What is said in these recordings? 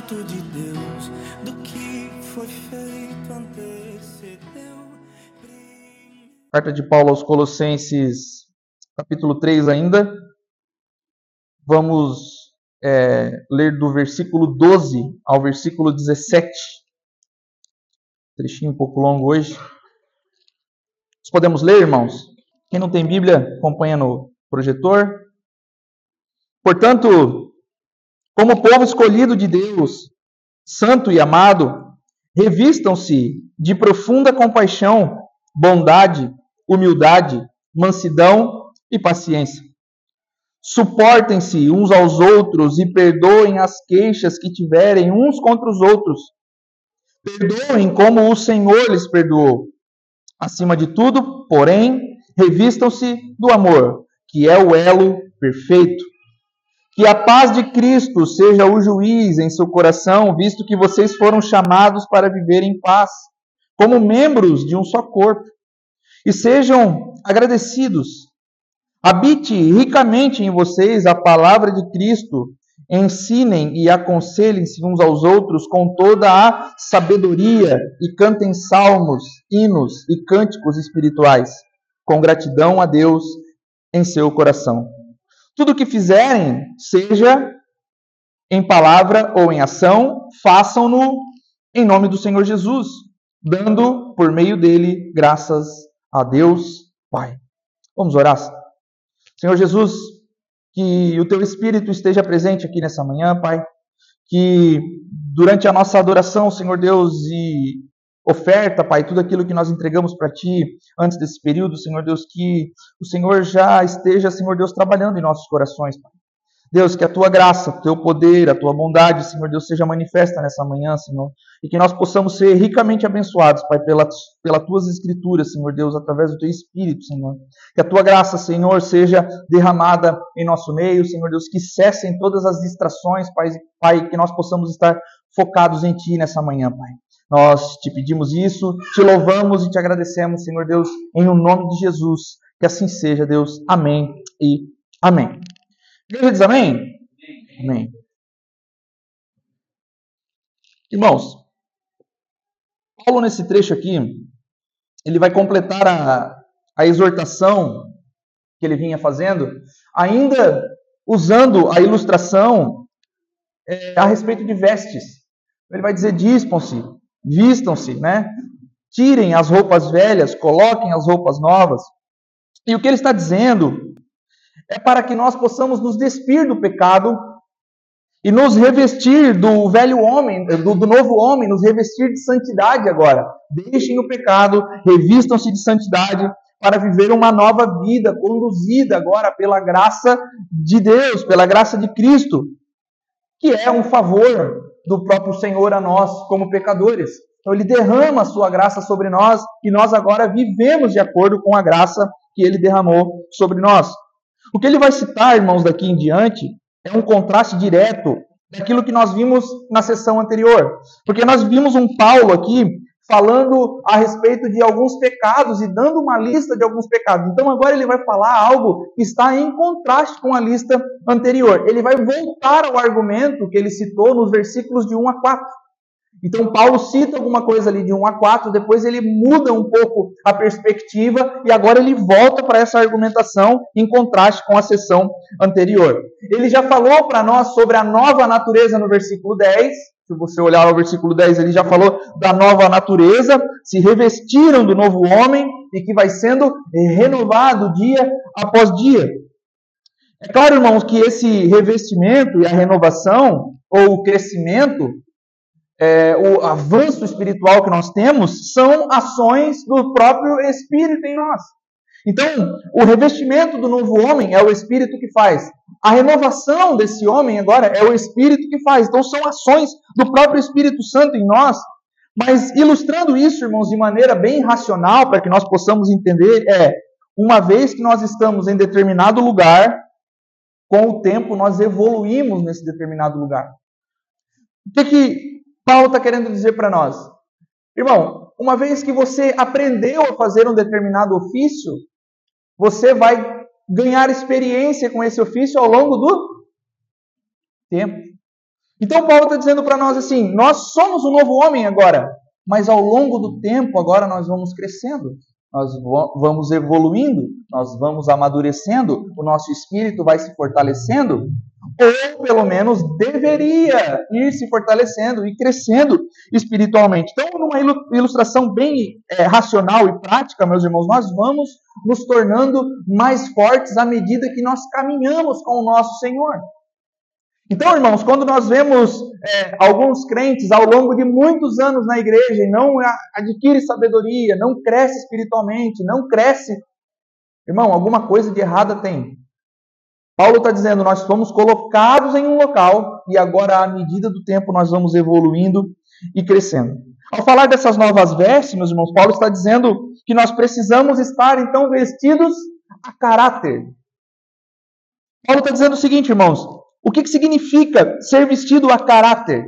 ato de Deus do que foi feito antecedeu. Carta de Paulo aos Colossenses, capítulo 3 ainda. Vamos é, ler do versículo 12 ao versículo 17. Trechinho um pouco longo hoje. Nós podemos ler, irmãos? Quem não tem Bíblia, acompanha no projetor. Portanto, como povo escolhido de Deus, santo e amado, revistam-se de profunda compaixão, bondade, humildade, mansidão e paciência. Suportem-se uns aos outros e perdoem as queixas que tiverem uns contra os outros. Perdoem como o Senhor lhes perdoou. Acima de tudo, porém, revistam-se do amor, que é o elo perfeito. Que a paz de Cristo seja o juiz em seu coração, visto que vocês foram chamados para viver em paz, como membros de um só corpo. E sejam agradecidos. Habite ricamente em vocês a palavra de Cristo. Ensinem e aconselhem-se uns aos outros com toda a sabedoria e cantem salmos, hinos e cânticos espirituais, com gratidão a Deus em seu coração. Tudo o que fizerem, seja em palavra ou em ação, façam-no em nome do Senhor Jesus, dando por meio dele graças a Deus Pai. Vamos orar? Senhor Jesus, que o teu Espírito esteja presente aqui nessa manhã, Pai. Que durante a nossa adoração, Senhor Deus, e oferta, Pai, tudo aquilo que nós entregamos para Ti antes desse período, Senhor Deus, que o Senhor já esteja, Senhor Deus, trabalhando em nossos corações, Pai. Deus, que a tua graça, o teu poder, a tua bondade, Senhor Deus, seja manifesta nessa manhã, Senhor, e que nós possamos ser ricamente abençoados, Pai, pelas, pelas tuas escrituras, Senhor Deus, através do teu Espírito, Senhor. Que a tua graça, Senhor, seja derramada em nosso meio, Senhor Deus, que cessem todas as distrações, Pai, Pai, que nós possamos estar focados em Ti nessa manhã, Pai. Nós te pedimos isso, te louvamos e te agradecemos, Senhor Deus, em o nome de Jesus. Que assim seja, Deus. Amém e amém. Igreja diz amém? Amém. Irmãos, Paulo, nesse trecho aqui, ele vai completar a, a exortação que ele vinha fazendo, ainda usando a ilustração é, a respeito de vestes. Ele vai dizer: dispam-se, vistam-se, né? Tirem as roupas velhas, coloquem as roupas novas. E o que ele está dizendo é para que nós possamos nos despir do pecado e nos revestir do velho homem, do, do, novo homem, nos revestir de santidade agora. Deixem o pecado, revistam-se de santidade para viver uma nova vida, conduzida agora pela graça de Deus, pela graça de Cristo, que é um favor do próprio Senhor a nós como pecadores. Então ele derrama a sua graça sobre nós e nós agora vivemos de acordo com a graça que ele derramou sobre nós. O que ele vai citar, irmãos, daqui em diante, é um contraste direto daquilo que nós vimos na sessão anterior. Porque nós vimos um Paulo aqui falando a respeito de alguns pecados e dando uma lista de alguns pecados. Então agora ele vai falar algo que está em contraste com a lista anterior. Ele vai voltar ao argumento que ele citou nos versículos de 1 a 4. Então, Paulo cita alguma coisa ali de 1 a 4, depois ele muda um pouco a perspectiva e agora ele volta para essa argumentação em contraste com a sessão anterior. Ele já falou para nós sobre a nova natureza no versículo 10. Se você olhar o versículo 10, ele já falou da nova natureza, se revestiram do novo homem e que vai sendo renovado dia após dia. É claro, irmãos, que esse revestimento e a renovação, ou o crescimento, é, o avanço espiritual que nós temos são ações do próprio Espírito em nós. Então, o revestimento do novo homem é o Espírito que faz. A renovação desse homem agora é o Espírito que faz. Então, são ações do próprio Espírito Santo em nós. Mas, ilustrando isso, irmãos, de maneira bem racional, para que nós possamos entender, é: uma vez que nós estamos em determinado lugar, com o tempo nós evoluímos nesse determinado lugar. O que, que Paulo está querendo dizer para nós? Irmão, uma vez que você aprendeu a fazer um determinado ofício, você vai ganhar experiência com esse ofício ao longo do tempo. Então Paulo está dizendo para nós assim: nós somos um novo homem agora, mas ao longo do tempo agora nós vamos crescendo, nós vamos evoluindo, nós vamos amadurecendo, o nosso espírito vai se fortalecendo, ou pelo menos deveria ir se fortalecendo e crescendo espiritualmente. Então, numa ilustração bem é, racional e prática, meus irmãos, nós vamos nos tornando mais fortes à medida que nós caminhamos com o nosso Senhor. Então, irmãos, quando nós vemos é, alguns crentes ao longo de muitos anos na igreja e não adquire sabedoria, não cresce espiritualmente, não cresce, irmão, alguma coisa de errada tem. Paulo está dizendo, nós fomos colocados em um local e agora, à medida do tempo, nós vamos evoluindo e crescendo. Ao falar dessas novas vestes, meus irmãos, Paulo está dizendo que nós precisamos estar, então, vestidos a caráter. Paulo está dizendo o seguinte, irmãos: o que, que significa ser vestido a caráter?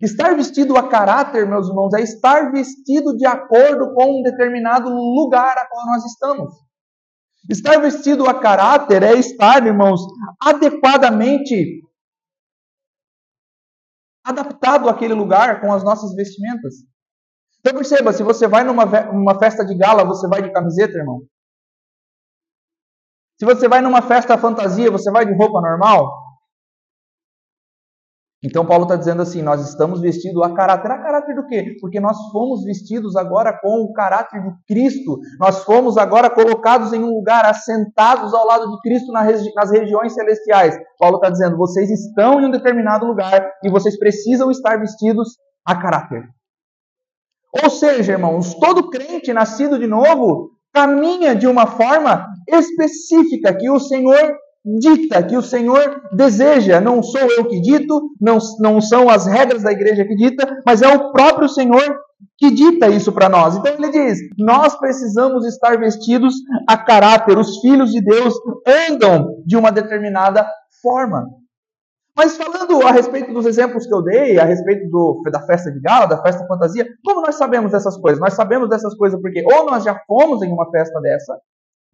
Estar vestido a caráter, meus irmãos, é estar vestido de acordo com um determinado lugar a qual nós estamos. Estar vestido a caráter é estar, irmãos, adequadamente adaptado àquele lugar com as nossas vestimentas. Então perceba, se você vai numa uma festa de gala, você vai de camiseta, irmão? Se você vai numa festa fantasia, você vai de roupa normal? Então Paulo está dizendo assim: nós estamos vestidos a caráter. A caráter do quê? Porque nós fomos vestidos agora com o caráter de Cristo. Nós fomos agora colocados em um lugar, assentados ao lado de Cristo nas regiões celestiais. Paulo está dizendo: vocês estão em um determinado lugar e vocês precisam estar vestidos a caráter. Ou seja, irmãos, todo crente nascido de novo caminha de uma forma específica que o Senhor dita, que o Senhor deseja. Não sou eu que dito, não, não são as regras da igreja que dita, mas é o próprio Senhor que dita isso para nós. Então ele diz: nós precisamos estar vestidos a caráter. Os filhos de Deus andam de uma determinada forma. Mas falando a respeito dos exemplos que eu dei, a respeito do, da festa de gala, da festa fantasia, como nós sabemos dessas coisas? Nós sabemos dessas coisas porque ou nós já fomos em uma festa dessa,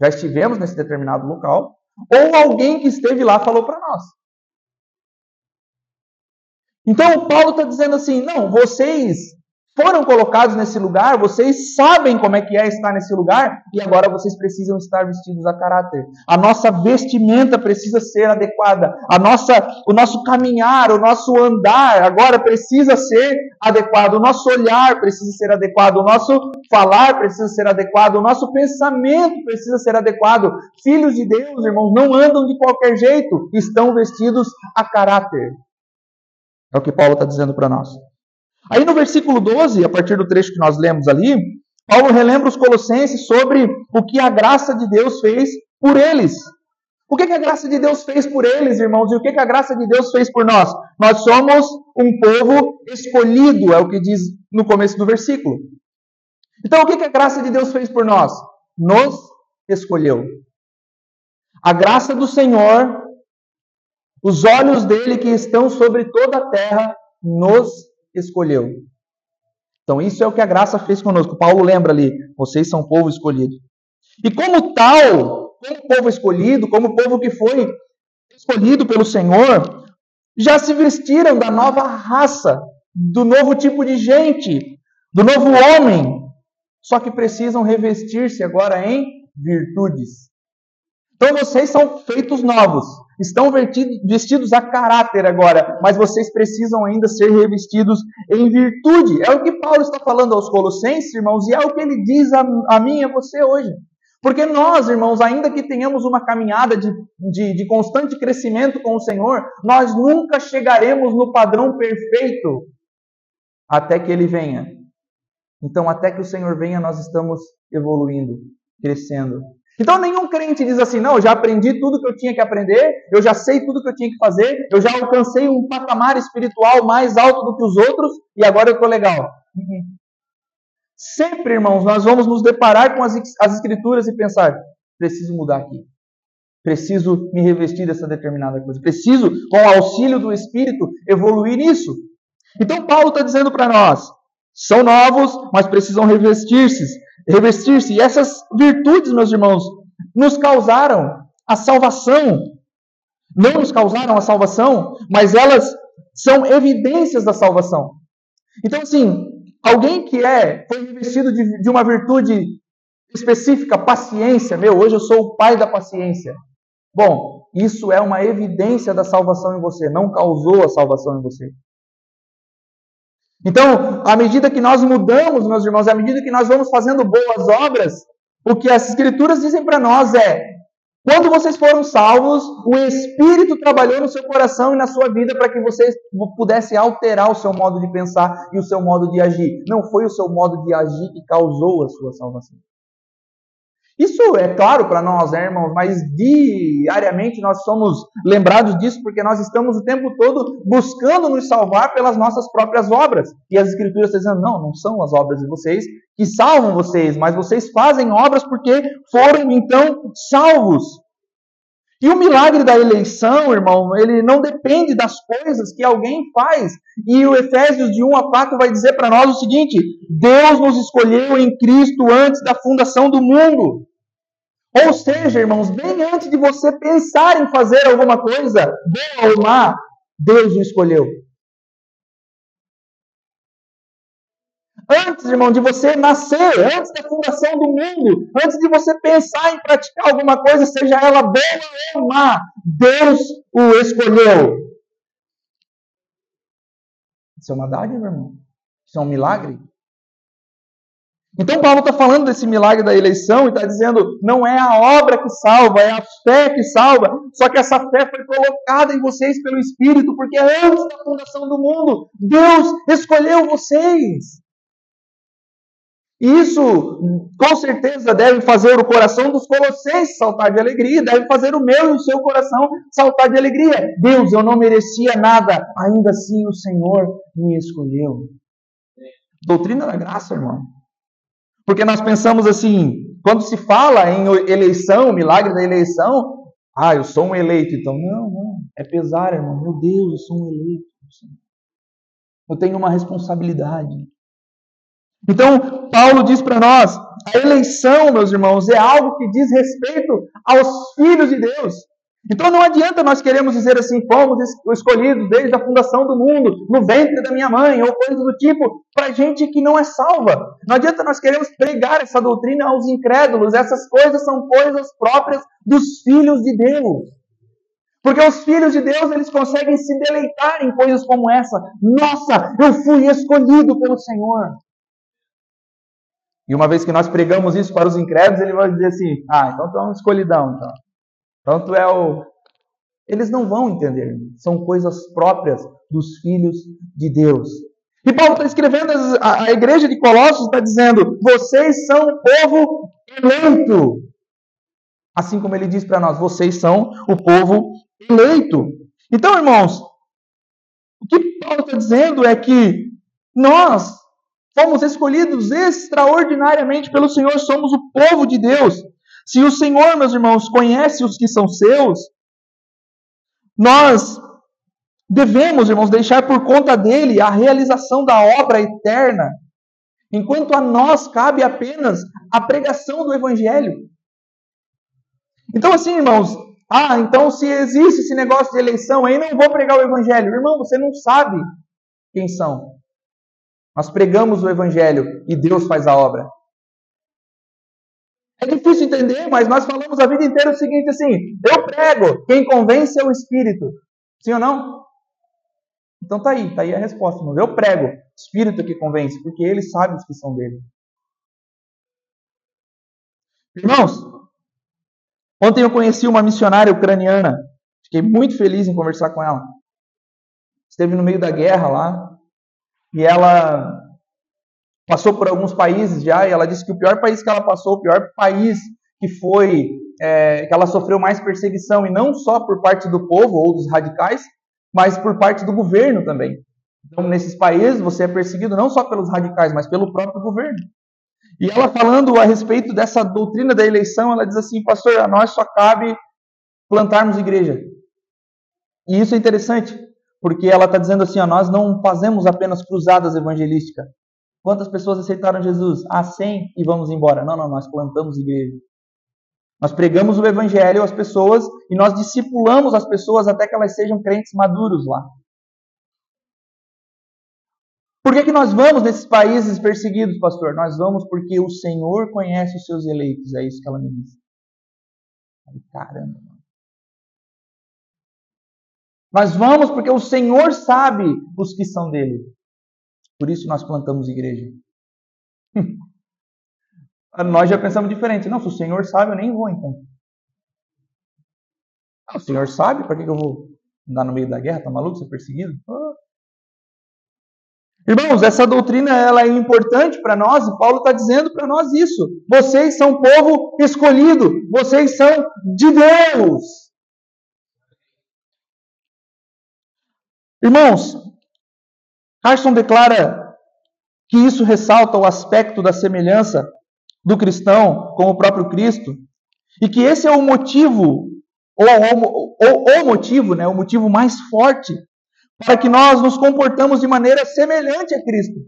já estivemos nesse determinado local, ou alguém que esteve lá falou para nós. Então, Paulo está dizendo assim: não, vocês foram colocados nesse lugar, vocês sabem como é que é estar nesse lugar e agora vocês precisam estar vestidos a caráter. A nossa vestimenta precisa ser adequada. A nossa, o nosso caminhar, o nosso andar agora precisa ser adequado. O nosso olhar precisa ser adequado. O nosso falar precisa ser adequado. O nosso pensamento precisa ser adequado. Filhos de Deus, irmãos, não andam de qualquer jeito, estão vestidos a caráter. É o que Paulo está dizendo para nós. Aí no versículo 12, a partir do trecho que nós lemos ali, Paulo relembra os colossenses sobre o que a graça de Deus fez por eles. O que, que a graça de Deus fez por eles, irmãos? E o que, que a graça de Deus fez por nós? Nós somos um povo escolhido, é o que diz no começo do versículo. Então, o que, que a graça de Deus fez por nós? Nos escolheu. A graça do Senhor, os olhos dele que estão sobre toda a terra, nos escolheu. Então, isso é o que a graça fez conosco. Paulo lembra ali: vocês são povo escolhido. E como tal, como povo escolhido, como povo que foi escolhido pelo Senhor, já se vestiram da nova raça, do novo tipo de gente, do novo homem. Só que precisam revestir-se agora em virtudes. Então vocês são feitos novos. Estão vestidos a caráter agora, mas vocês precisam ainda ser revestidos em virtude. É o que Paulo está falando aos Colossenses, irmãos, e é o que ele diz a, a mim e a você hoje. Porque nós, irmãos, ainda que tenhamos uma caminhada de, de, de constante crescimento com o Senhor, nós nunca chegaremos no padrão perfeito até que ele venha. Então, até que o Senhor venha, nós estamos evoluindo, crescendo, então nenhum crente diz assim, não, eu já aprendi tudo que eu tinha que aprender, eu já sei tudo que eu tinha que fazer, eu já alcancei um patamar espiritual mais alto do que os outros e agora eu estou legal. Uhum. Sempre, irmãos, nós vamos nos deparar com as, as escrituras e pensar, preciso mudar aqui. Preciso me revestir dessa determinada coisa. Preciso, com o auxílio do Espírito, evoluir nisso. Então Paulo está dizendo para nós, são novos, mas precisam revestir-se revestir-se. E essas virtudes, meus irmãos, nos causaram a salvação. Não nos causaram a salvação, mas elas são evidências da salvação. Então, assim, alguém que é, foi revestido de, de uma virtude específica, paciência, meu, hoje eu sou o pai da paciência. Bom, isso é uma evidência da salvação em você, não causou a salvação em você. Então, à medida que nós mudamos, meus irmãos, à medida que nós vamos fazendo boas obras, o que as Escrituras dizem para nós é: quando vocês foram salvos, o Espírito trabalhou no seu coração e na sua vida para que vocês pudessem alterar o seu modo de pensar e o seu modo de agir. Não foi o seu modo de agir que causou a sua salvação. Isso é claro para nós, né, irmãos, mas diariamente nós somos lembrados disso porque nós estamos o tempo todo buscando nos salvar pelas nossas próprias obras. E as Escrituras estão dizendo: não, não são as obras de vocês que salvam vocês, mas vocês fazem obras porque foram então salvos. E o milagre da eleição, irmão, ele não depende das coisas que alguém faz. E o Efésios de 1 a 4 vai dizer para nós o seguinte: Deus nos escolheu em Cristo antes da fundação do mundo. Ou seja, irmãos, bem antes de você pensar em fazer alguma coisa, boa ou má, Deus o escolheu. Antes, irmão, de você nascer, antes da fundação do mundo, antes de você pensar em praticar alguma coisa, seja ela boa ou má, Deus o escolheu. Isso é uma dádiva, irmão. Isso é um milagre. Então Paulo está falando desse milagre da eleição e está dizendo, não é a obra que salva, é a fé que salva. Só que essa fé foi colocada em vocês pelo Espírito, porque antes da fundação do mundo, Deus escolheu vocês. Isso, com certeza, deve fazer o coração dos colossenses saltar de alegria, deve fazer o meu e o seu coração saltar de alegria. Deus, eu não merecia nada, ainda assim o Senhor me escolheu. Doutrina da graça, irmão. Porque nós pensamos assim, quando se fala em eleição, milagre da eleição, ah, eu sou um eleito, então. Não, não, é pesar, irmão. Meu Deus, eu sou um eleito. Eu tenho uma responsabilidade. Então, Paulo diz para nós: a eleição, meus irmãos, é algo que diz respeito aos filhos de Deus. Então não adianta nós queremos dizer assim, fomos escolhidos desde a fundação do mundo, no ventre da minha mãe, ou coisas do tipo, para gente que não é salva. Não adianta nós queremos pregar essa doutrina aos incrédulos. Essas coisas são coisas próprias dos filhos de Deus. Porque os filhos de Deus, eles conseguem se deleitar em coisas como essa. Nossa, eu fui escolhido pelo Senhor. E uma vez que nós pregamos isso para os incrédulos, ele vai dizer assim: ah, então tu é um escolhidão. Então, então tu é o. Eles não vão entender. São coisas próprias dos filhos de Deus. E Paulo está escrevendo, a, a igreja de Colossos está dizendo: vocês são o povo eleito. Assim como ele diz para nós: vocês são o povo eleito. Então, irmãos, o que Paulo está dizendo é que nós Fomos escolhidos extraordinariamente pelo Senhor, somos o povo de Deus. Se o Senhor, meus irmãos, conhece os que são seus, nós devemos, irmãos, deixar por conta dele a realização da obra eterna, enquanto a nós cabe apenas a pregação do Evangelho. Então, assim, irmãos, ah, então se existe esse negócio de eleição aí, não vou pregar o Evangelho. Irmão, você não sabe quem são. Nós pregamos o Evangelho e Deus faz a obra. É difícil entender, mas nós falamos a vida inteira o seguinte assim: eu prego, quem convence é o Espírito. Sim ou não? Então tá aí, tá aí a resposta. Irmão. Eu prego, Espírito que convence, porque ele sabe os que são dele. Irmãos, ontem eu conheci uma missionária ucraniana. Fiquei muito feliz em conversar com ela. Esteve no meio da guerra lá, e ela passou por alguns países já, e ela disse que o pior país que ela passou, o pior país que foi, é, que ela sofreu mais perseguição, e não só por parte do povo ou dos radicais, mas por parte do governo também. Então, nesses países, você é perseguido não só pelos radicais, mas pelo próprio governo. E ela falando a respeito dessa doutrina da eleição, ela diz assim, pastor, a nós só cabe plantarmos igreja. E isso é interessante, porque ela está dizendo assim: ó, nós não fazemos apenas cruzadas evangelísticas. Quantas pessoas aceitaram Jesus? Ah, 100 e vamos embora. Não, não, nós plantamos igreja. Nós pregamos o evangelho às pessoas e nós discipulamos as pessoas até que elas sejam crentes maduros lá. Por que, que nós vamos nesses países perseguidos, pastor? Nós vamos porque o Senhor conhece os seus eleitos. É isso que ela me disse. Caramba. Nós vamos porque o Senhor sabe os que são dele. Por isso nós plantamos igreja. nós já pensamos diferente. Não, se o Senhor sabe, eu nem vou então. Ah, o Senhor sabe, para que eu vou andar no meio da guerra? Tá maluco? Ser perseguido? Ah. Irmãos, essa doutrina ela é importante para nós e Paulo está dizendo para nós isso. Vocês são povo escolhido, vocês são de Deus. Irmãos, Carson declara que isso ressalta o aspecto da semelhança do cristão com o próprio Cristo e que esse é o motivo ou, o motivo, né, o motivo mais forte para que nós nos comportamos de maneira semelhante a Cristo.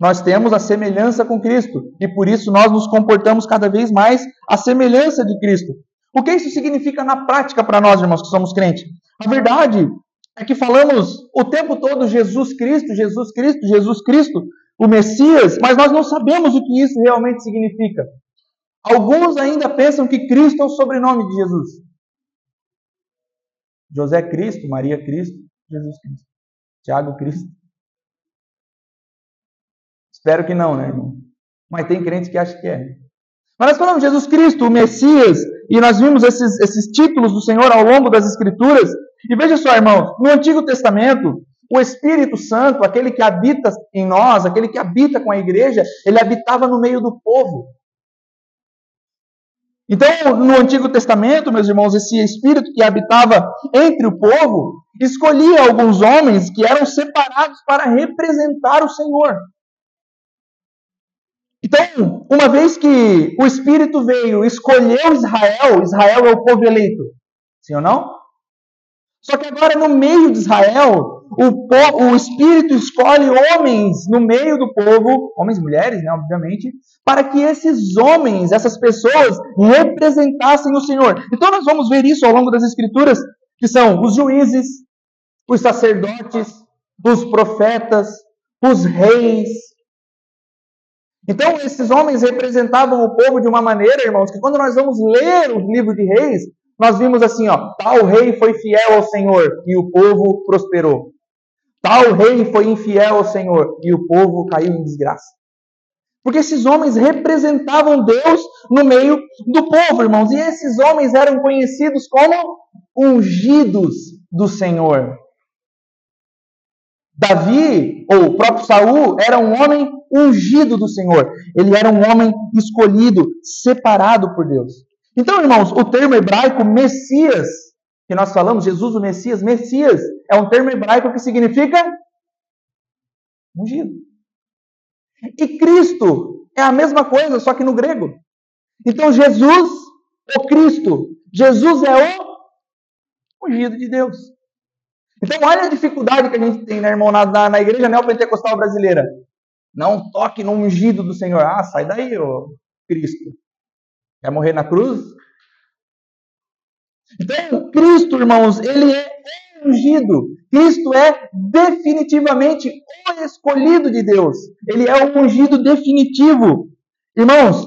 Nós temos a semelhança com Cristo e por isso nós nos comportamos cada vez mais a semelhança de Cristo. O que isso significa na prática para nós, irmãos, que somos crentes? A verdade é que falamos o tempo todo Jesus Cristo, Jesus Cristo, Jesus Cristo, o Messias, mas nós não sabemos o que isso realmente significa. Alguns ainda pensam que Cristo é o sobrenome de Jesus. José Cristo, Maria Cristo, Jesus Cristo. Tiago Cristo. Espero que não, né, irmão? Mas tem crentes que acham que é. Mas nós falamos Jesus Cristo, o Messias, e nós vimos esses, esses títulos do Senhor ao longo das Escrituras. E veja só, irmãos, no Antigo Testamento, o Espírito Santo, aquele que habita em nós, aquele que habita com a igreja, ele habitava no meio do povo. Então, no Antigo Testamento, meus irmãos, esse espírito que habitava entre o povo escolhia alguns homens que eram separados para representar o Senhor. Então, uma vez que o Espírito veio, escolheu Israel, Israel é o povo eleito. Sim ou não? Só que agora, no meio de Israel, o, povo, o Espírito escolhe homens no meio do povo, homens e mulheres, né, obviamente, para que esses homens, essas pessoas, representassem o Senhor. Então nós vamos ver isso ao longo das Escrituras, que são os juízes, os sacerdotes, os profetas, os reis. Então esses homens representavam o povo de uma maneira, irmãos, que quando nós vamos ler o livro de reis, nós vimos assim, ó, tal rei foi fiel ao Senhor e o povo prosperou. Tal rei foi infiel ao Senhor e o povo caiu em desgraça. Porque esses homens representavam Deus no meio do povo, irmãos. E esses homens eram conhecidos como ungidos do Senhor. Davi, ou o próprio Saul, era um homem ungido do Senhor. Ele era um homem escolhido, separado por Deus. Então, irmãos, o termo hebraico Messias que nós falamos, Jesus o Messias, Messias é um termo hebraico que significa ungido. E Cristo é a mesma coisa, só que no grego. Então Jesus, o Cristo, Jesus é o ungido de Deus. Então olha a dificuldade que a gente tem, né, irmão, na, na, na igreja neopentecostal brasileira. Não toque no ungido do Senhor. Ah, sai daí, ô Cristo. Quer morrer na cruz? Então, Cristo, irmãos, ele é ungido. Cristo é definitivamente o escolhido de Deus. Ele é o ungido definitivo. Irmãos,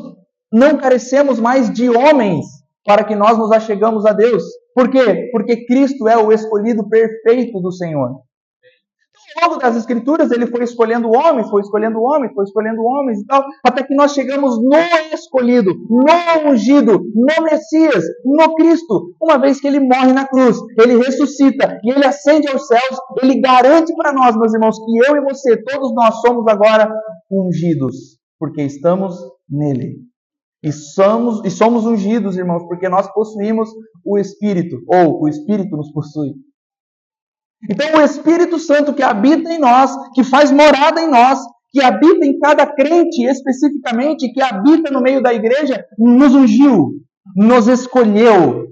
não carecemos mais de homens para que nós nos achegamos a Deus. Por quê? Porque Cristo é o escolhido perfeito do Senhor ao longo das escrituras ele foi escolhendo homens, foi escolhendo homens, foi escolhendo homens e tal, até que nós chegamos no escolhido, no ungido, no Messias, no Cristo. Uma vez que ele morre na cruz, ele ressuscita e ele ascende aos céus, ele garante para nós, meus irmãos, que eu e você, todos nós somos agora ungidos, porque estamos nele. E somos, e somos ungidos, irmãos, porque nós possuímos o Espírito, ou o Espírito nos possui. Então, o Espírito Santo que habita em nós, que faz morada em nós, que habita em cada crente especificamente, que habita no meio da igreja, nos ungiu, nos escolheu.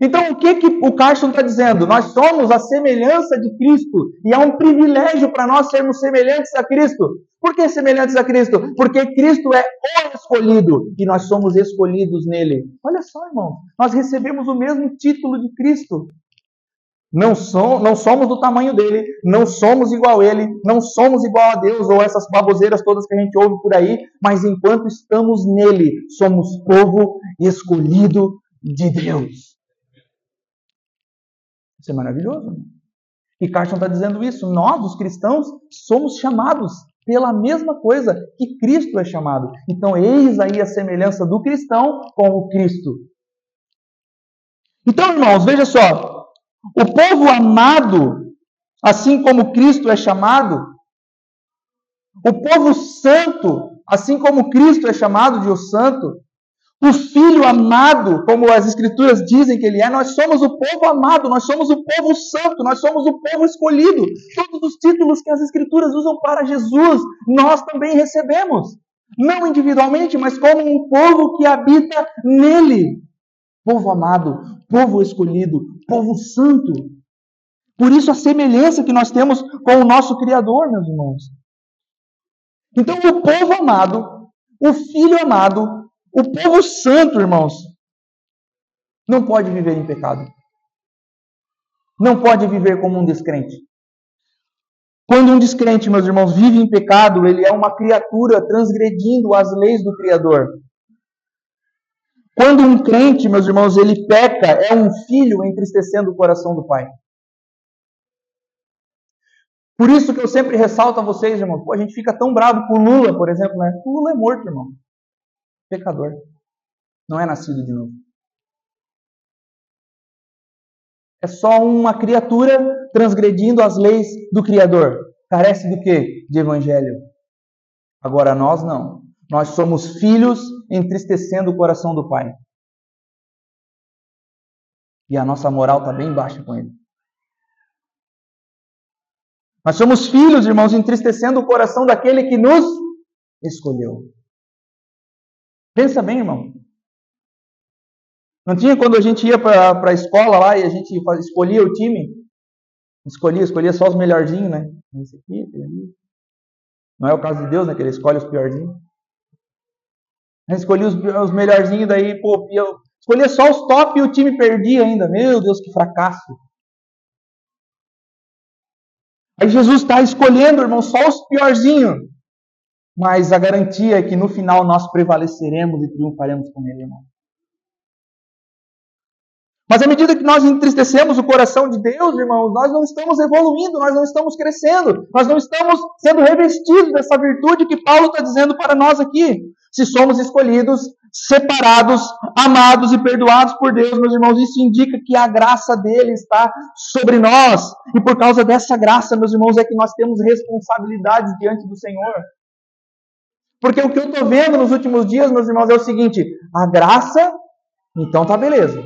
Então, o que, que o Carson está dizendo? Nós somos a semelhança de Cristo e é um privilégio para nós sermos semelhantes a Cristo. Por que semelhantes a Cristo? Porque Cristo é o escolhido e nós somos escolhidos nele. Olha só, irmão, nós recebemos o mesmo título de Cristo. Não, som, não somos do tamanho dele, não somos igual a ele, não somos igual a Deus ou essas baboseiras todas que a gente ouve por aí, mas enquanto estamos nele, somos povo escolhido de Deus. Isso é maravilhoso. Né? E Carson está dizendo isso. Nós, os cristãos, somos chamados pela mesma coisa que Cristo é chamado. Então, eis aí a semelhança do cristão com o Cristo. Então, irmãos, veja só. O povo amado, assim como Cristo é chamado, o povo santo, assim como Cristo é chamado de o santo, o filho amado, como as escrituras dizem que ele é, nós somos o povo amado, nós somos o povo santo, nós somos o povo escolhido. Todos os títulos que as escrituras usam para Jesus, nós também recebemos. Não individualmente, mas como um povo que habita nele. Povo amado, povo escolhido, povo santo. Por isso a semelhança que nós temos com o nosso Criador, meus irmãos. Então, o povo amado, o filho amado, o povo santo, irmãos, não pode viver em pecado. Não pode viver como um descrente. Quando um descrente, meus irmãos, vive em pecado, ele é uma criatura transgredindo as leis do Criador. Quando um crente, meus irmãos, ele peca, é um filho entristecendo o coração do pai. Por isso que eu sempre ressalto a vocês, irmãos, pô, a gente fica tão bravo com Lula, por exemplo, né? O Lula é morto, irmão pecador. Não é nascido de novo. É só uma criatura transgredindo as leis do Criador. Carece do que? De evangelho. Agora nós não. Nós somos filhos entristecendo o coração do Pai. E a nossa moral está bem baixa com Ele. Nós somos filhos, irmãos, entristecendo o coração daquele que nos escolheu. Pensa bem, irmão. Não tinha quando a gente ia para a escola lá e a gente escolhia o time? Escolhia, escolhia só os melhorzinhos, né? Esse aqui, ali. Não é o caso de Deus, né? Que ele escolhe os piorzinhos. A escolhia os, os melhorzinhos, daí, pô, eu escolhia só os top e o time perdia ainda. Meu Deus, que fracasso. Aí Jesus está escolhendo, irmão, só os piorzinhos. Mas a garantia é que no final nós prevaleceremos e triunfaremos com Ele, irmão. Mas à medida que nós entristecemos o coração de Deus, irmãos, nós não estamos evoluindo, nós não estamos crescendo, nós não estamos sendo revestidos dessa virtude que Paulo está dizendo para nós aqui. Se somos escolhidos, separados, amados e perdoados por Deus, meus irmãos, isso indica que a graça dele está sobre nós. E por causa dessa graça, meus irmãos, é que nós temos responsabilidades diante do Senhor. Porque o que eu estou vendo nos últimos dias, meus irmãos, é o seguinte: a graça, então tá beleza.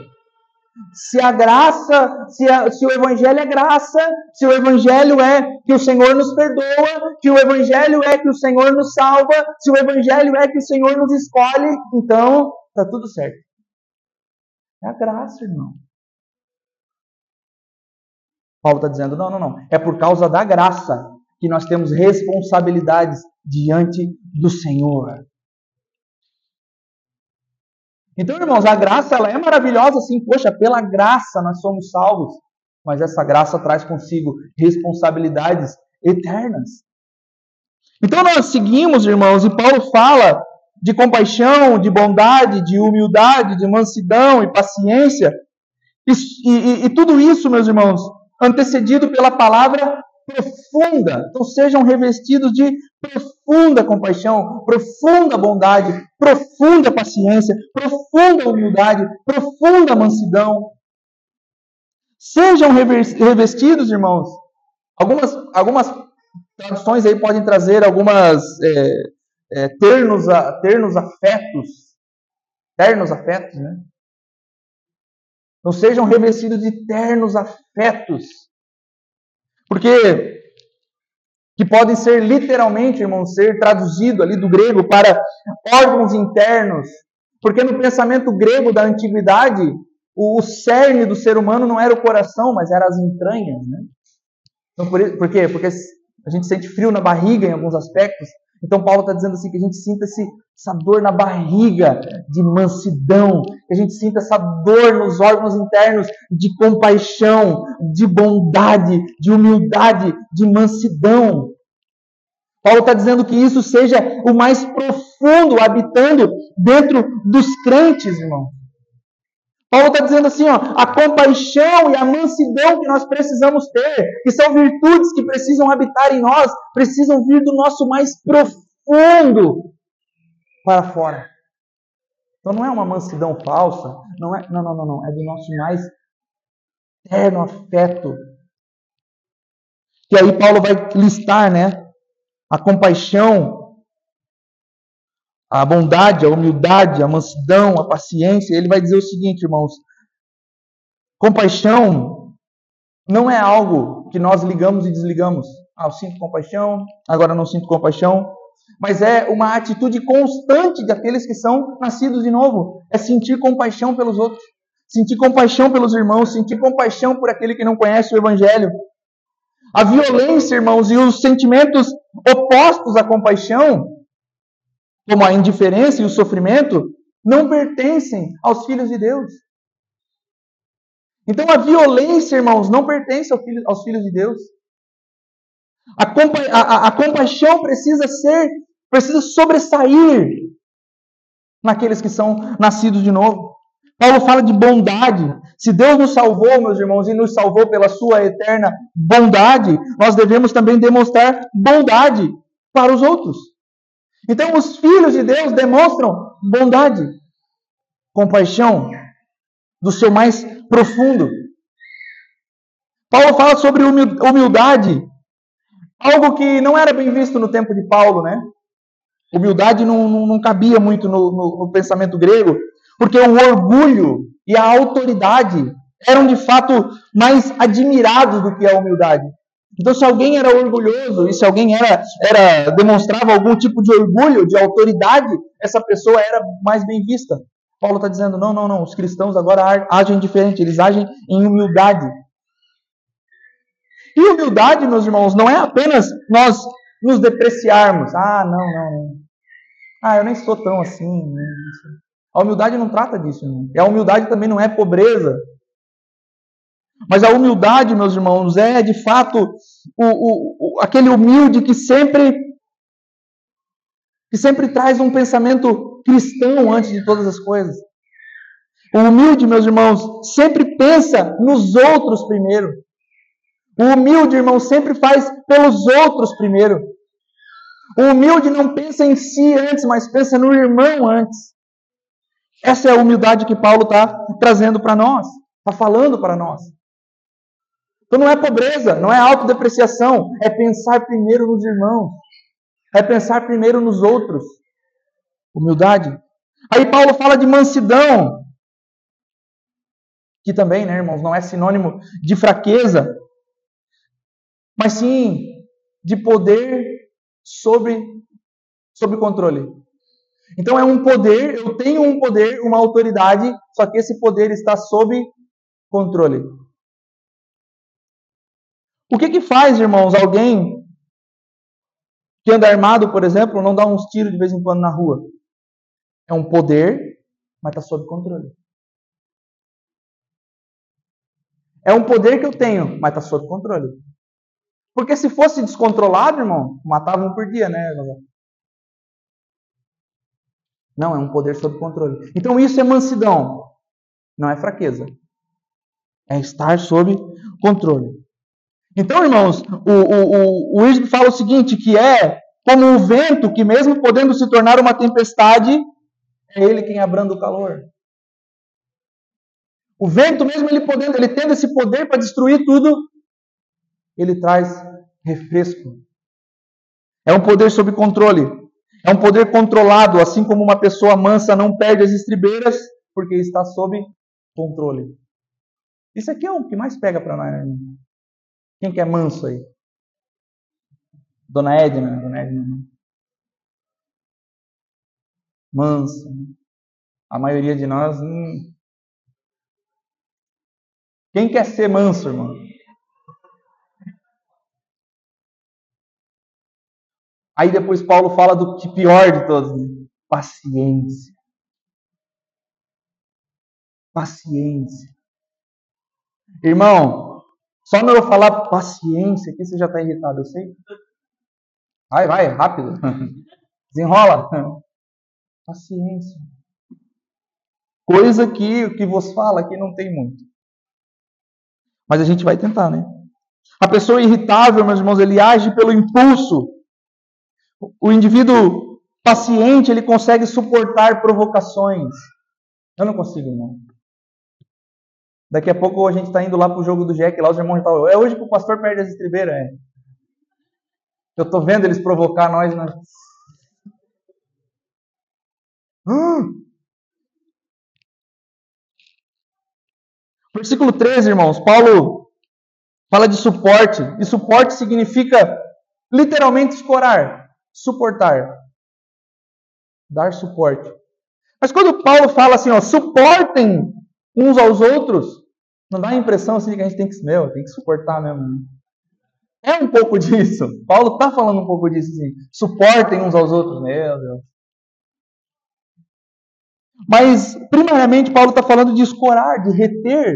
Se a graça, se, a, se, o Evangelho é graça, se o Evangelho é que o Senhor nos perdoa, se o Evangelho é que o Senhor nos salva, se o Evangelho é que o Senhor nos escolhe, então tá tudo certo. É a graça, irmão. Paulo está dizendo: não, não, não. É por causa da graça que nós temos responsabilidades diante do Senhor. Então, irmãos, a graça ela é maravilhosa, sim. Poxa, pela graça nós somos salvos. Mas essa graça traz consigo responsabilidades eternas. Então nós seguimos, irmãos, e Paulo fala de compaixão, de bondade, de humildade, de mansidão e paciência. E, e, e tudo isso, meus irmãos, antecedido pela palavra profunda. Então sejam revestidos de profunda compaixão, profunda bondade, profunda paciência, profunda humildade, profunda mansidão. Sejam revestidos, irmãos. Algumas, algumas traduções aí podem trazer algumas é, é, ternos, ternos afetos. Ternos afetos, né? Então sejam revestidos de ternos afetos. Porque que podem ser literalmente, irmão, ser traduzido ali do grego para órgãos internos. Porque no pensamento grego da antiguidade, o, cerne do ser humano não era o coração, mas eram as entranhas, né? Então, por, por quê? Porque a gente sente frio na barriga em alguns aspectos. Então Paulo está dizendo assim que a gente sinta esse, essa dor na barriga de mansidão, que a gente sinta essa dor nos órgãos internos de compaixão, de bondade, de humildade, de mansidão. Paulo está dizendo que isso seja o mais profundo habitando dentro dos crentes, irmão. Paulo está dizendo assim, ó, a compaixão e a mansidão que nós precisamos ter, que são virtudes que precisam habitar em nós, precisam vir do nosso mais profundo para fora. Então não é uma mansidão falsa, não é, não, não, não, não, é do nosso mais terno afeto. E aí Paulo vai listar, né, a compaixão a bondade, a humildade, a mansidão, a paciência. Ele vai dizer o seguinte, irmãos: compaixão não é algo que nós ligamos e desligamos. Ah, eu sinto compaixão, agora não sinto compaixão. Mas é uma atitude constante daqueles que são nascidos de novo. É sentir compaixão pelos outros. Sentir compaixão pelos irmãos, sentir compaixão por aquele que não conhece o Evangelho. A violência, irmãos, e os sentimentos opostos à compaixão como a indiferença e o sofrimento, não pertencem aos filhos de Deus. Então a violência, irmãos, não pertence aos filhos de Deus. A, compa a, a compaixão precisa ser, precisa sobressair naqueles que são nascidos de novo. Paulo fala de bondade. Se Deus nos salvou, meus irmãos, e nos salvou pela sua eterna bondade, nós devemos também demonstrar bondade para os outros. Então, os filhos de Deus demonstram bondade, compaixão, do seu mais profundo. Paulo fala sobre humildade, algo que não era bem visto no tempo de Paulo, né? Humildade não, não, não cabia muito no, no, no pensamento grego, porque o orgulho e a autoridade eram de fato mais admirados do que a humildade. Então, se alguém era orgulhoso e se alguém era, era demonstrava algum tipo de orgulho, de autoridade, essa pessoa era mais bem vista. Paulo está dizendo: não, não, não, os cristãos agora agem diferente, eles agem em humildade. E humildade, meus irmãos, não é apenas nós nos depreciarmos. Ah, não, não. Ah, eu nem sou tão assim. Né? A humildade não trata disso. Né? E a humildade também não é pobreza. Mas a humildade, meus irmãos, é de fato o, o, o, aquele humilde que sempre que sempre traz um pensamento cristão antes de todas as coisas. O humilde, meus irmãos, sempre pensa nos outros primeiro. O humilde, irmão, sempre faz pelos outros primeiro. O humilde não pensa em si antes, mas pensa no irmão antes. Essa é a humildade que Paulo está trazendo para nós, está falando para nós. Então não é pobreza, não é autodepreciação, é pensar primeiro nos irmãos, é pensar primeiro nos outros. Humildade. Aí Paulo fala de mansidão, que também, né, irmãos, não é sinônimo de fraqueza, mas sim de poder sobre, sobre controle. Então é um poder, eu tenho um poder, uma autoridade, só que esse poder está sob controle. O que que faz, irmãos, alguém que anda armado, por exemplo, não dá uns tiros de vez em quando na rua? É um poder, mas está sob controle. É um poder que eu tenho, mas está sob controle. Porque se fosse descontrolado, irmão, matava um por dia, né? Não, é um poder sob controle. Então isso é mansidão, não é fraqueza. É estar sob controle. Então, irmãos, o, o, o, o fala o seguinte, que é como o vento que mesmo podendo se tornar uma tempestade, é ele quem abranda o calor. O vento, mesmo ele podendo, ele tendo esse poder para destruir tudo, ele traz refresco. É um poder sob controle. É um poder controlado, assim como uma pessoa mansa não perde as estribeiras, porque está sob controle. Isso aqui é o que mais pega para nós. Né? Quem que é manso aí? Dona Edna, Dona Edna. Né? Manso. Né? A maioria de nós. Hum... Quem quer ser manso, irmão? Aí depois Paulo fala do que pior de todos, né? paciência. Paciência. Irmão, só não eu falar paciência aqui você já está irritado, eu sei. Vai, vai, rápido. Desenrola. Paciência. Coisa que o que vos fala aqui não tem muito. Mas a gente vai tentar, né? A pessoa irritável, meus irmãos, ele age pelo impulso. O indivíduo paciente, ele consegue suportar provocações. Eu não consigo, não. Daqui a pouco a gente está indo lá para o jogo do Jack, lá os irmãos estão. É hoje que o pastor perde as estribeiras, é. Eu estou vendo eles provocar nós. Né? Hum. Versículo 13, irmãos, Paulo fala de suporte, e suporte significa literalmente escorar, suportar, dar suporte. Mas quando Paulo fala assim, ó, suportem uns aos outros, não dá a impressão assim que a gente tem que, meu, tem que suportar mesmo. Né? É um pouco disso. Paulo está falando um pouco disso, assim. Suportem uns aos outros, meu Deus. Mas, primariamente, Paulo está falando de escorar, de reter.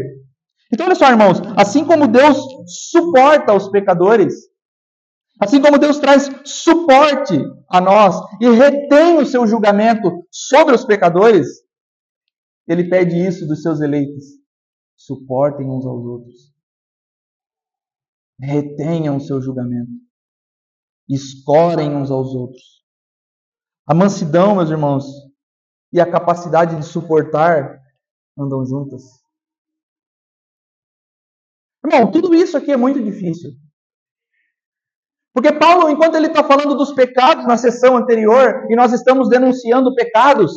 Então, olha só, irmãos. Assim como Deus suporta os pecadores, assim como Deus traz suporte a nós e retém o seu julgamento sobre os pecadores, ele pede isso dos seus eleitos. Suportem uns aos outros. Retenham o seu julgamento. Escorem uns aos outros. A mansidão, meus irmãos, e a capacidade de suportar andam juntas. Irmão, tudo isso aqui é muito difícil. Porque Paulo, enquanto ele está falando dos pecados na sessão anterior, e nós estamos denunciando pecados,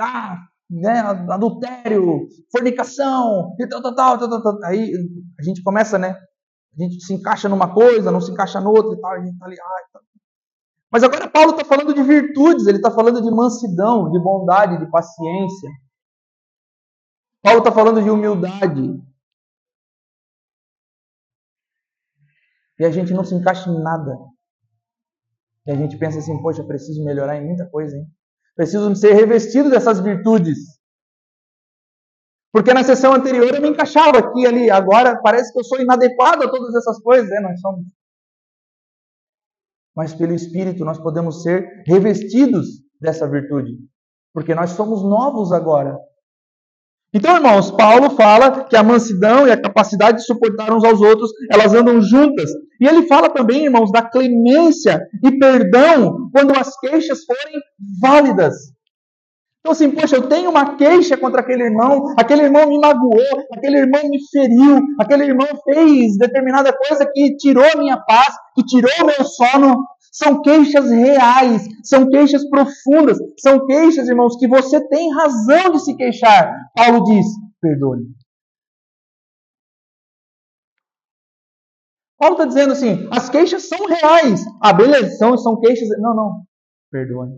ah, né, adultério, fornicação, e tal, tal, tal, tal, tal, aí a gente começa, né? A gente se encaixa numa coisa, não se encaixa noutra e tal, a gente está ali, ai, tá. Mas agora Paulo está falando de virtudes, ele está falando de mansidão, de bondade, de paciência. Paulo está falando de humildade. E a gente não se encaixa em nada. E a gente pensa assim, poxa, preciso melhorar em muita coisa, hein? Preciso ser revestido dessas virtudes. Porque na sessão anterior eu me encaixava aqui ali, agora parece que eu sou inadequado a todas essas coisas, né? Nós somos. Mas pelo Espírito nós podemos ser revestidos dessa virtude, porque nós somos novos agora. Então, irmãos, Paulo fala que a mansidão e a capacidade de suportar uns aos outros, elas andam juntas. E ele fala também, irmãos, da clemência e perdão quando as queixas forem válidas. Então, assim, poxa, eu tenho uma queixa contra aquele irmão, aquele irmão me magoou, aquele irmão me feriu, aquele irmão fez determinada coisa que tirou a minha paz, que tirou o meu sono. São queixas reais, são queixas profundas, são queixas, irmãos, que você tem razão de se queixar. Paulo diz: perdoe. Paulo está dizendo assim: as queixas são reais. Ah, beleza, são, são queixas. Não, não. Perdoe.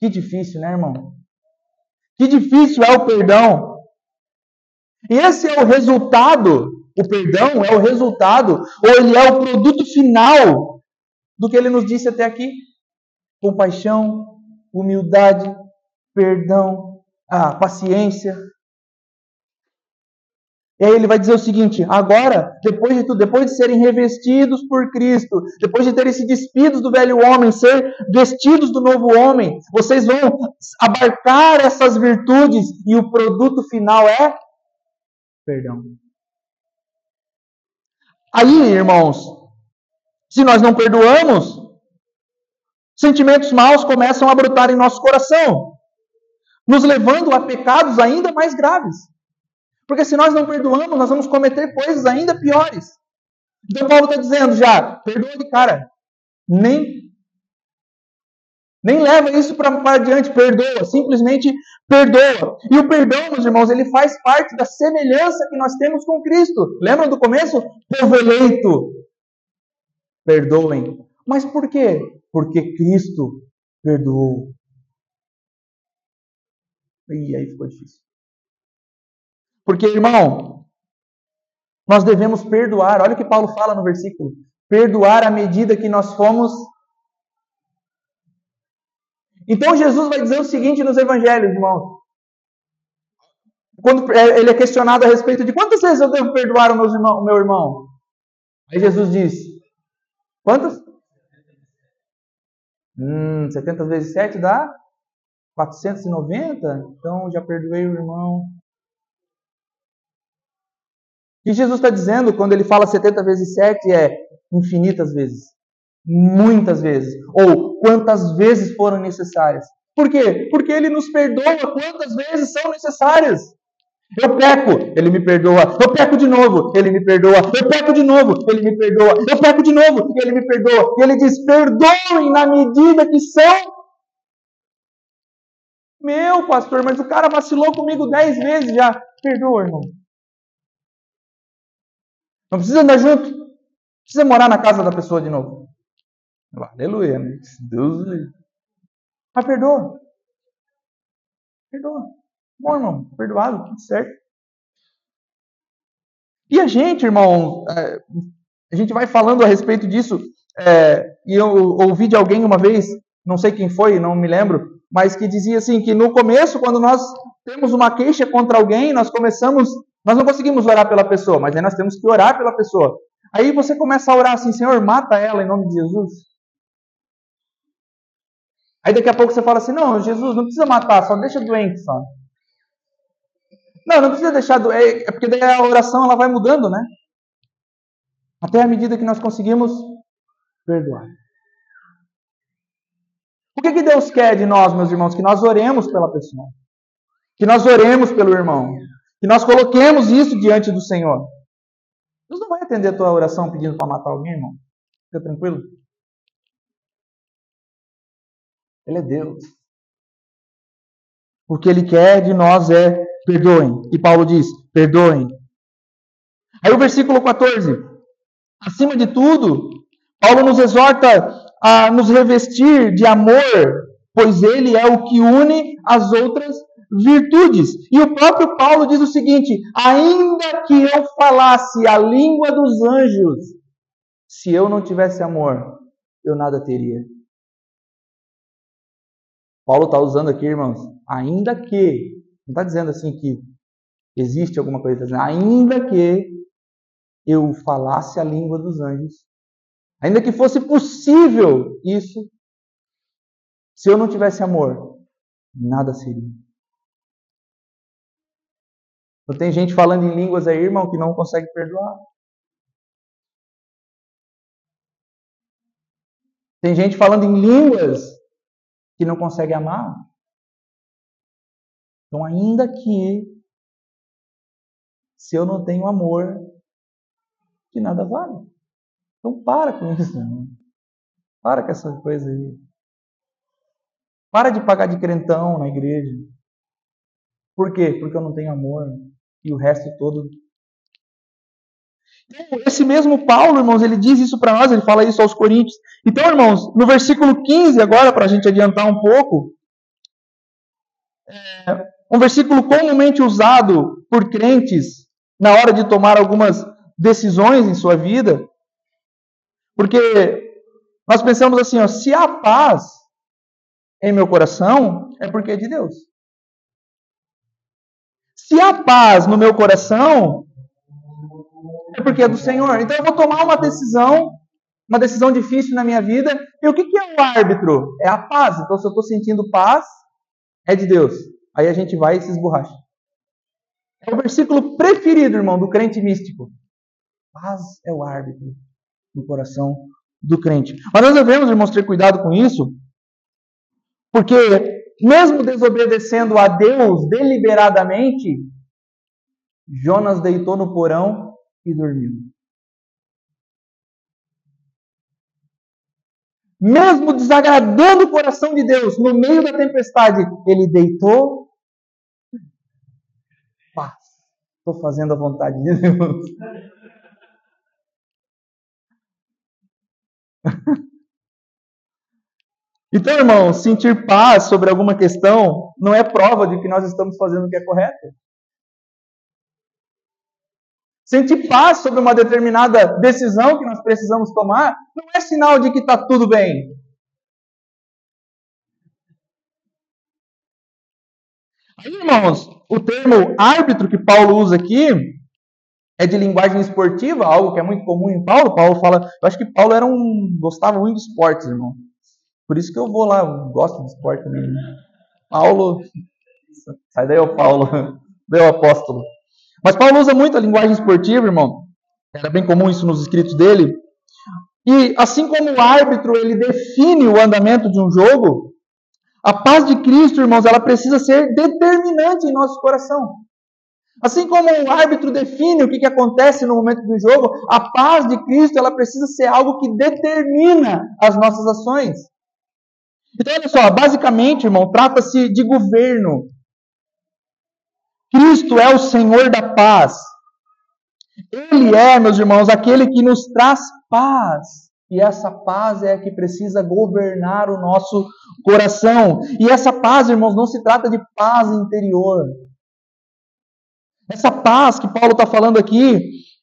Que difícil, né, irmão? Que difícil é o perdão. E esse é o resultado o perdão é o resultado, ou ele é o produto final do que ele nos disse até aqui: compaixão, humildade, perdão, a paciência. E aí ele vai dizer o seguinte: agora, depois de tudo, depois de serem revestidos por Cristo, depois de terem se despidos do velho homem, ser vestidos do novo homem, vocês vão abarcar essas virtudes e o produto final é perdão. Aí, irmãos, se nós não perdoamos, sentimentos maus começam a brotar em nosso coração, nos levando a pecados ainda mais graves. Porque se nós não perdoamos, nós vamos cometer coisas ainda piores. Então Paulo está dizendo já, perdoa de cara. Nem nem leva isso para adiante, perdoa, simplesmente perdoa. E o perdão, meus irmãos, ele faz parte da semelhança que nós temos com Cristo. Lembram do começo? Povo eleito. Perdoem. Mas por quê? Porque Cristo perdoou. E aí ficou difícil. Porque, irmão, nós devemos perdoar. Olha o que Paulo fala no versículo. perdoar à medida que nós fomos. Então Jesus vai dizer o seguinte nos evangelhos, irmão. Quando é, ele é questionado a respeito de quantas vezes eu devo perdoar o meu irmão, o meu irmão? Aí Jesus diz: Quantas? Hum, 70 vezes 7 dá 490? Então já perdoei o irmão. Que Jesus está dizendo quando ele fala 70 vezes 7 é infinitas vezes, muitas vezes, ou quantas vezes foram necessárias. Por quê? Porque ele nos perdoa quantas vezes são necessárias. Eu peco, ele me perdoa. Eu peco de novo, ele me perdoa. Eu peco de novo, ele me perdoa. Eu peco de novo, ele me perdoa. E ele diz: perdoem na medida que são. Meu pastor, mas o cara vacilou comigo dez vezes já. Perdoa, irmão. Não precisa andar junto. Não precisa morar na casa da pessoa de novo. Aleluia, né? Deus Mas perdoa. Perdoa. Bom, irmão, perdoado, tudo certo. E a gente, irmão, é, a gente vai falando a respeito disso. É, e eu ouvi de alguém uma vez, não sei quem foi, não me lembro, mas que dizia assim que no começo, quando nós temos uma queixa contra alguém, nós começamos nós não conseguimos orar pela pessoa, mas aí nós temos que orar pela pessoa. Aí você começa a orar assim, Senhor, mata ela em nome de Jesus. Aí daqui a pouco você fala assim, não, Jesus, não precisa matar, só deixa doente só. Não, não precisa deixar doente, é porque daí a oração ela vai mudando, né? Até a medida que nós conseguimos perdoar. O que, que Deus quer de nós, meus irmãos? Que nós oremos pela pessoa. Que nós oremos pelo irmão. Que nós coloquemos isso diante do Senhor. Deus não vai atender a tua oração pedindo para matar alguém, irmão. Fica tranquilo. Ele é Deus. O que ele quer de nós é perdoem. E Paulo diz: perdoem. Aí o versículo 14. Acima de tudo, Paulo nos exorta a nos revestir de amor, pois ele é o que une as outras virtudes. E o próprio Paulo diz o seguinte: ainda que eu falasse a língua dos anjos, se eu não tivesse amor, eu nada teria. Paulo está usando aqui, irmãos, ainda que, não está dizendo assim que existe alguma coisa, dizendo, ainda que eu falasse a língua dos anjos, ainda que fosse possível isso, se eu não tivesse amor, nada seria. Então, tem gente falando em línguas aí, irmão, que não consegue perdoar. Tem gente falando em línguas que não consegue amar. Então, ainda que se eu não tenho amor, que nada vale. Então, para com isso. Irmão. Para com essa coisa aí. Para de pagar de crentão na igreja. Por quê? Porque eu não tenho amor e o resto todo. Esse mesmo Paulo, irmãos, ele diz isso para nós, ele fala isso aos Coríntios. Então, irmãos, no versículo 15, agora, para a gente adiantar um pouco, é um versículo comumente usado por crentes na hora de tomar algumas decisões em sua vida, porque nós pensamos assim, ó, se há paz em meu coração, é porque é de Deus. Se há paz no meu coração, é porque é do Senhor. Então eu vou tomar uma decisão, uma decisão difícil na minha vida. E o que, é o árbitro? É a paz. Então se eu estou sentindo paz, é de Deus. Aí a gente vai e se esborracha. É o versículo preferido, irmão, do crente místico. Paz é o árbitro no coração do crente. Mas nós devemos, irmãos, ter cuidado com isso, porque mesmo desobedecendo a Deus deliberadamente, Jonas deitou no porão e dormiu. Mesmo desagradando o coração de Deus, no meio da tempestade, ele deitou. Paz. Estou fazendo a vontade de Deus. Então, irmão, sentir paz sobre alguma questão não é prova de que nós estamos fazendo o que é correto. Sentir paz sobre uma determinada decisão que nós precisamos tomar não é sinal de que está tudo bem. Aí, irmãos, o termo árbitro que Paulo usa aqui é de linguagem esportiva, algo que é muito comum em Paulo. Paulo fala, eu acho que Paulo era um gostava muito de esportes, irmão. Por isso que eu vou lá, eu gosto de esporte também. Né? Paulo, sai daí o Paulo, deu apóstolo. Mas Paulo usa muito a linguagem esportiva, irmão. Era bem comum isso nos escritos dele. E assim como o árbitro ele define o andamento de um jogo, a paz de Cristo, irmãos, ela precisa ser determinante em nosso coração. Assim como o árbitro define o que, que acontece no momento do jogo, a paz de Cristo ela precisa ser algo que determina as nossas ações. Então, olha só, basicamente, irmão, trata-se de governo. Cristo é o Senhor da paz. Ele é, meus irmãos, aquele que nos traz paz. E essa paz é a que precisa governar o nosso coração. E essa paz, irmãos, não se trata de paz interior. Essa paz que Paulo está falando aqui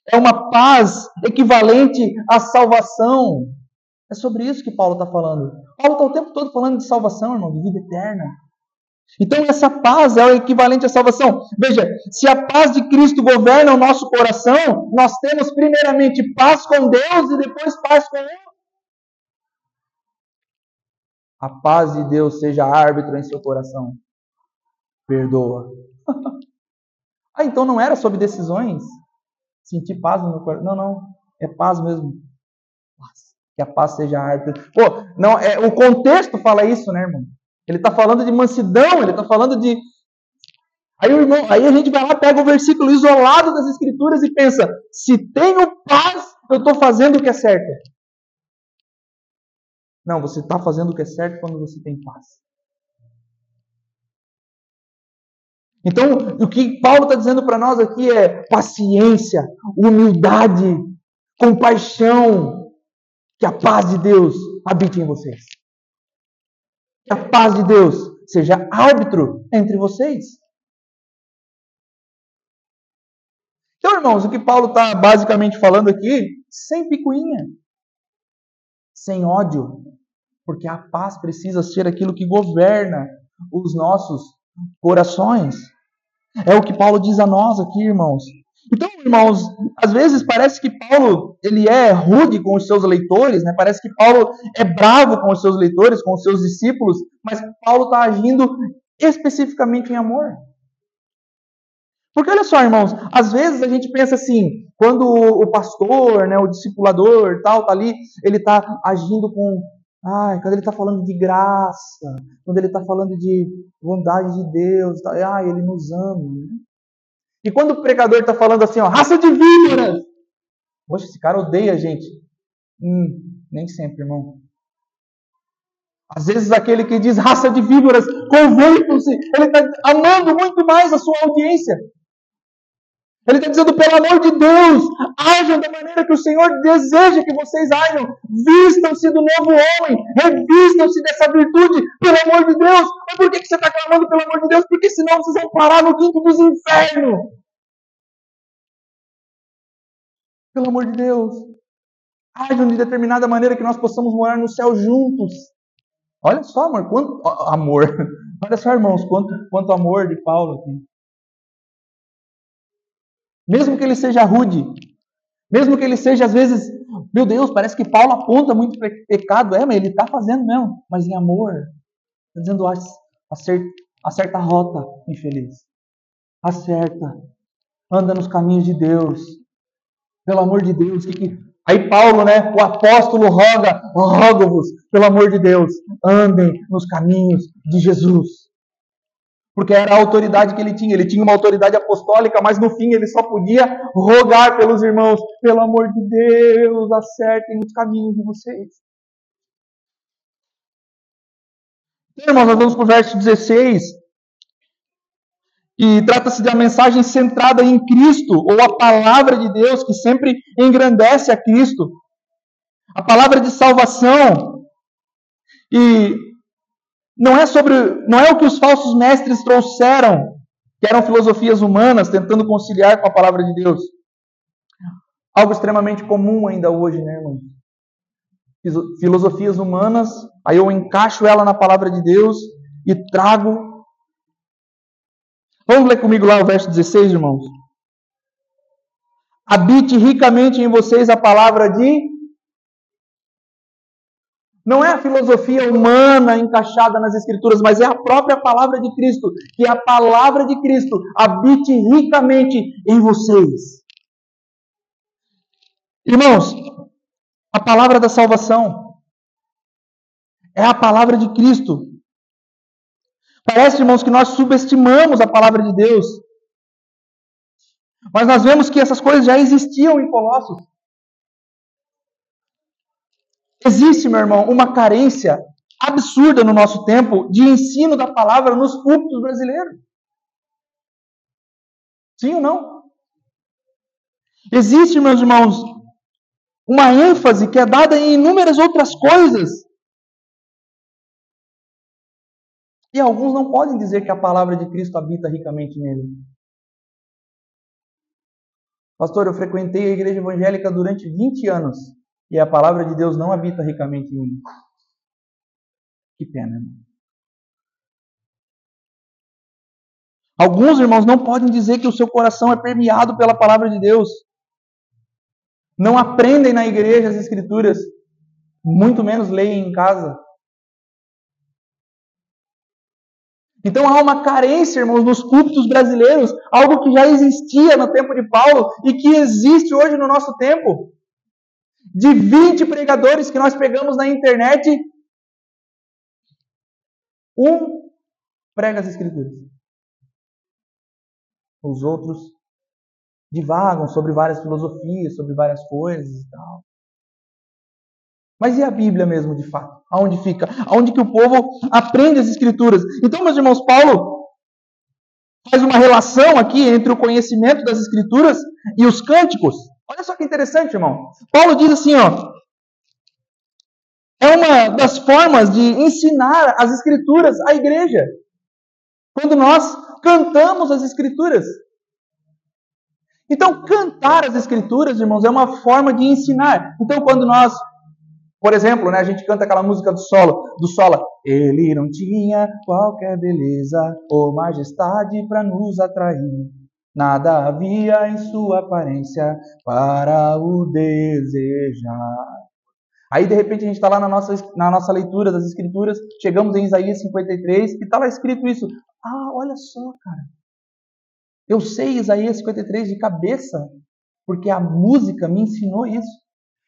é uma paz equivalente à salvação. É sobre isso que Paulo está falando. Paulo está o tempo todo falando de salvação, irmão, de vida eterna. Então, essa paz é o equivalente à salvação. Veja, se a paz de Cristo governa o nosso coração, nós temos primeiramente paz com Deus e depois paz com Ele. A paz de Deus seja árbitro em seu coração. Perdoa. ah, então não era sobre decisões? Sentir paz no meu coração? Não, não. É paz mesmo. Paz. Que a paz seja árbitro. Pô, não, é, o contexto fala isso, né, irmão? Ele está falando de mansidão, ele está falando de. Aí, irmão, aí a gente vai lá, pega o versículo isolado das Escrituras e pensa: se tenho paz, eu estou fazendo o que é certo. Não, você está fazendo o que é certo quando você tem paz. Então, o que Paulo está dizendo para nós aqui é paciência, humildade, compaixão, que a paz de Deus habite em vocês. Que a paz de Deus seja árbitro entre vocês. Então, irmãos, o que Paulo está basicamente falando aqui, sem picuinha, sem ódio, porque a paz precisa ser aquilo que governa os nossos corações. É o que Paulo diz a nós aqui, irmãos. Então, irmãos, às vezes parece que Paulo ele é rude com os seus leitores, né? Parece que Paulo é bravo com os seus leitores, com os seus discípulos, mas Paulo está agindo especificamente em amor. Porque olha só, irmãos, às vezes a gente pensa assim, quando o pastor, né, o discipulador, tal, tá ali, ele está agindo com, ai, quando ele está falando de graça, quando ele está falando de bondade de Deus, tá, ai, ele nos ama. Né? E quando o pregador está falando assim, ó, raça de víboras, poxa, esse cara odeia a gente. Hum, nem sempre, irmão. Às vezes aquele que diz raça de víboras, convertam-se, ele está amando muito mais a sua audiência. Ele está dizendo, pelo amor de Deus, ajam da maneira que o Senhor deseja que vocês ajam. Vistam-se do novo homem, revistam-se dessa virtude, pelo amor de Deus. Mas por que, você está clamando pelo amor de Deus? Porque senão vocês vão parar no quinto dos infernos. Pelo amor de Deus. Ajam de determinada maneira que nós possamos morar no céu juntos. Olha só, amor, quanto amor. Olha só, irmãos, quanto, quanto amor de Paulo aqui. Mesmo que ele seja rude, mesmo que ele seja, às vezes, meu Deus, parece que Paulo aponta muito pecado. É, mas ele está fazendo mesmo, mas em amor. Está dizendo, acerta, acerta a rota, infeliz. Acerta. Anda nos caminhos de Deus. Pelo amor de Deus. Que, que... Aí Paulo, né, o apóstolo roga, rogo-vos, pelo amor de Deus, andem nos caminhos de Jesus porque era a autoridade que ele tinha. Ele tinha uma autoridade apostólica, mas no fim ele só podia rogar pelos irmãos: pelo amor de Deus, acertem os caminhos de vocês. Então, irmãos, nós vamos para o verso 16. E trata-se de uma mensagem centrada em Cristo, ou a palavra de Deus, que sempre engrandece a Cristo. A palavra de salvação. E não é sobre, não é o que os falsos mestres trouxeram, que eram filosofias humanas tentando conciliar com a palavra de Deus. Algo extremamente comum ainda hoje, né, irmão? Filosofias humanas, aí eu encaixo ela na palavra de Deus e trago. Vamos ler comigo lá o verso 16, irmãos? Habite ricamente em vocês a palavra de não é a filosofia humana encaixada nas Escrituras, mas é a própria palavra de Cristo. Que a palavra de Cristo habite ricamente em vocês. Irmãos, a palavra da salvação é a palavra de Cristo. Parece, irmãos, que nós subestimamos a palavra de Deus. Mas nós vemos que essas coisas já existiam em Colossos. Existe, meu irmão, uma carência absurda no nosso tempo de ensino da palavra nos púlpitos brasileiros. Sim ou não? Existe, meus irmãos, uma ênfase que é dada em inúmeras outras coisas. E alguns não podem dizer que a palavra de Cristo habita ricamente nele. Pastor, eu frequentei a igreja evangélica durante 20 anos e a palavra de Deus não habita ricamente em mim. Que pena. Irmão. Alguns irmãos não podem dizer que o seu coração é permeado pela palavra de Deus. Não aprendem na igreja as escrituras, muito menos leem em casa. Então há uma carência, irmãos, nos cultos brasileiros, algo que já existia no tempo de Paulo e que existe hoje no nosso tempo de 20 pregadores que nós pegamos na internet, um prega as Escrituras. Os outros divagam sobre várias filosofias, sobre várias coisas e tal. Mas e a Bíblia mesmo, de fato? Aonde fica? Aonde que o povo aprende as Escrituras? Então, meus irmãos, Paulo faz uma relação aqui entre o conhecimento das Escrituras e os cânticos. Olha só que interessante, irmão. Paulo diz assim, ó. É uma das formas de ensinar as escrituras à igreja. Quando nós cantamos as escrituras. Então, cantar as escrituras, irmãos, é uma forma de ensinar. Então, quando nós, por exemplo, né, a gente canta aquela música do solo, do sola, ele não tinha qualquer beleza ou majestade para nos atrair. Nada havia em sua aparência para o desejar. Aí, de repente, a gente está lá na nossa, na nossa leitura das Escrituras, chegamos em Isaías 53, e está lá escrito isso. Ah, olha só, cara. Eu sei Isaías 53 de cabeça, porque a música me ensinou isso.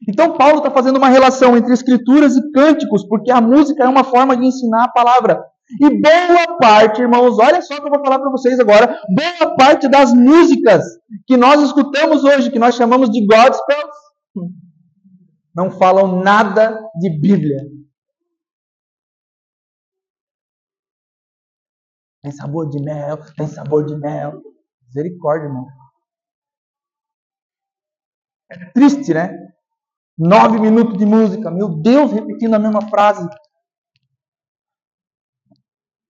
Então, Paulo está fazendo uma relação entre Escrituras e cânticos, porque a música é uma forma de ensinar a palavra. E boa parte, irmãos, olha só o que eu vou falar para vocês agora. Boa parte das músicas que nós escutamos hoje, que nós chamamos de gospels, não falam nada de Bíblia. Tem sabor de mel, tem sabor de mel. Misericórdia, irmão. É triste, né? Nove minutos de música, meu Deus, repetindo a mesma frase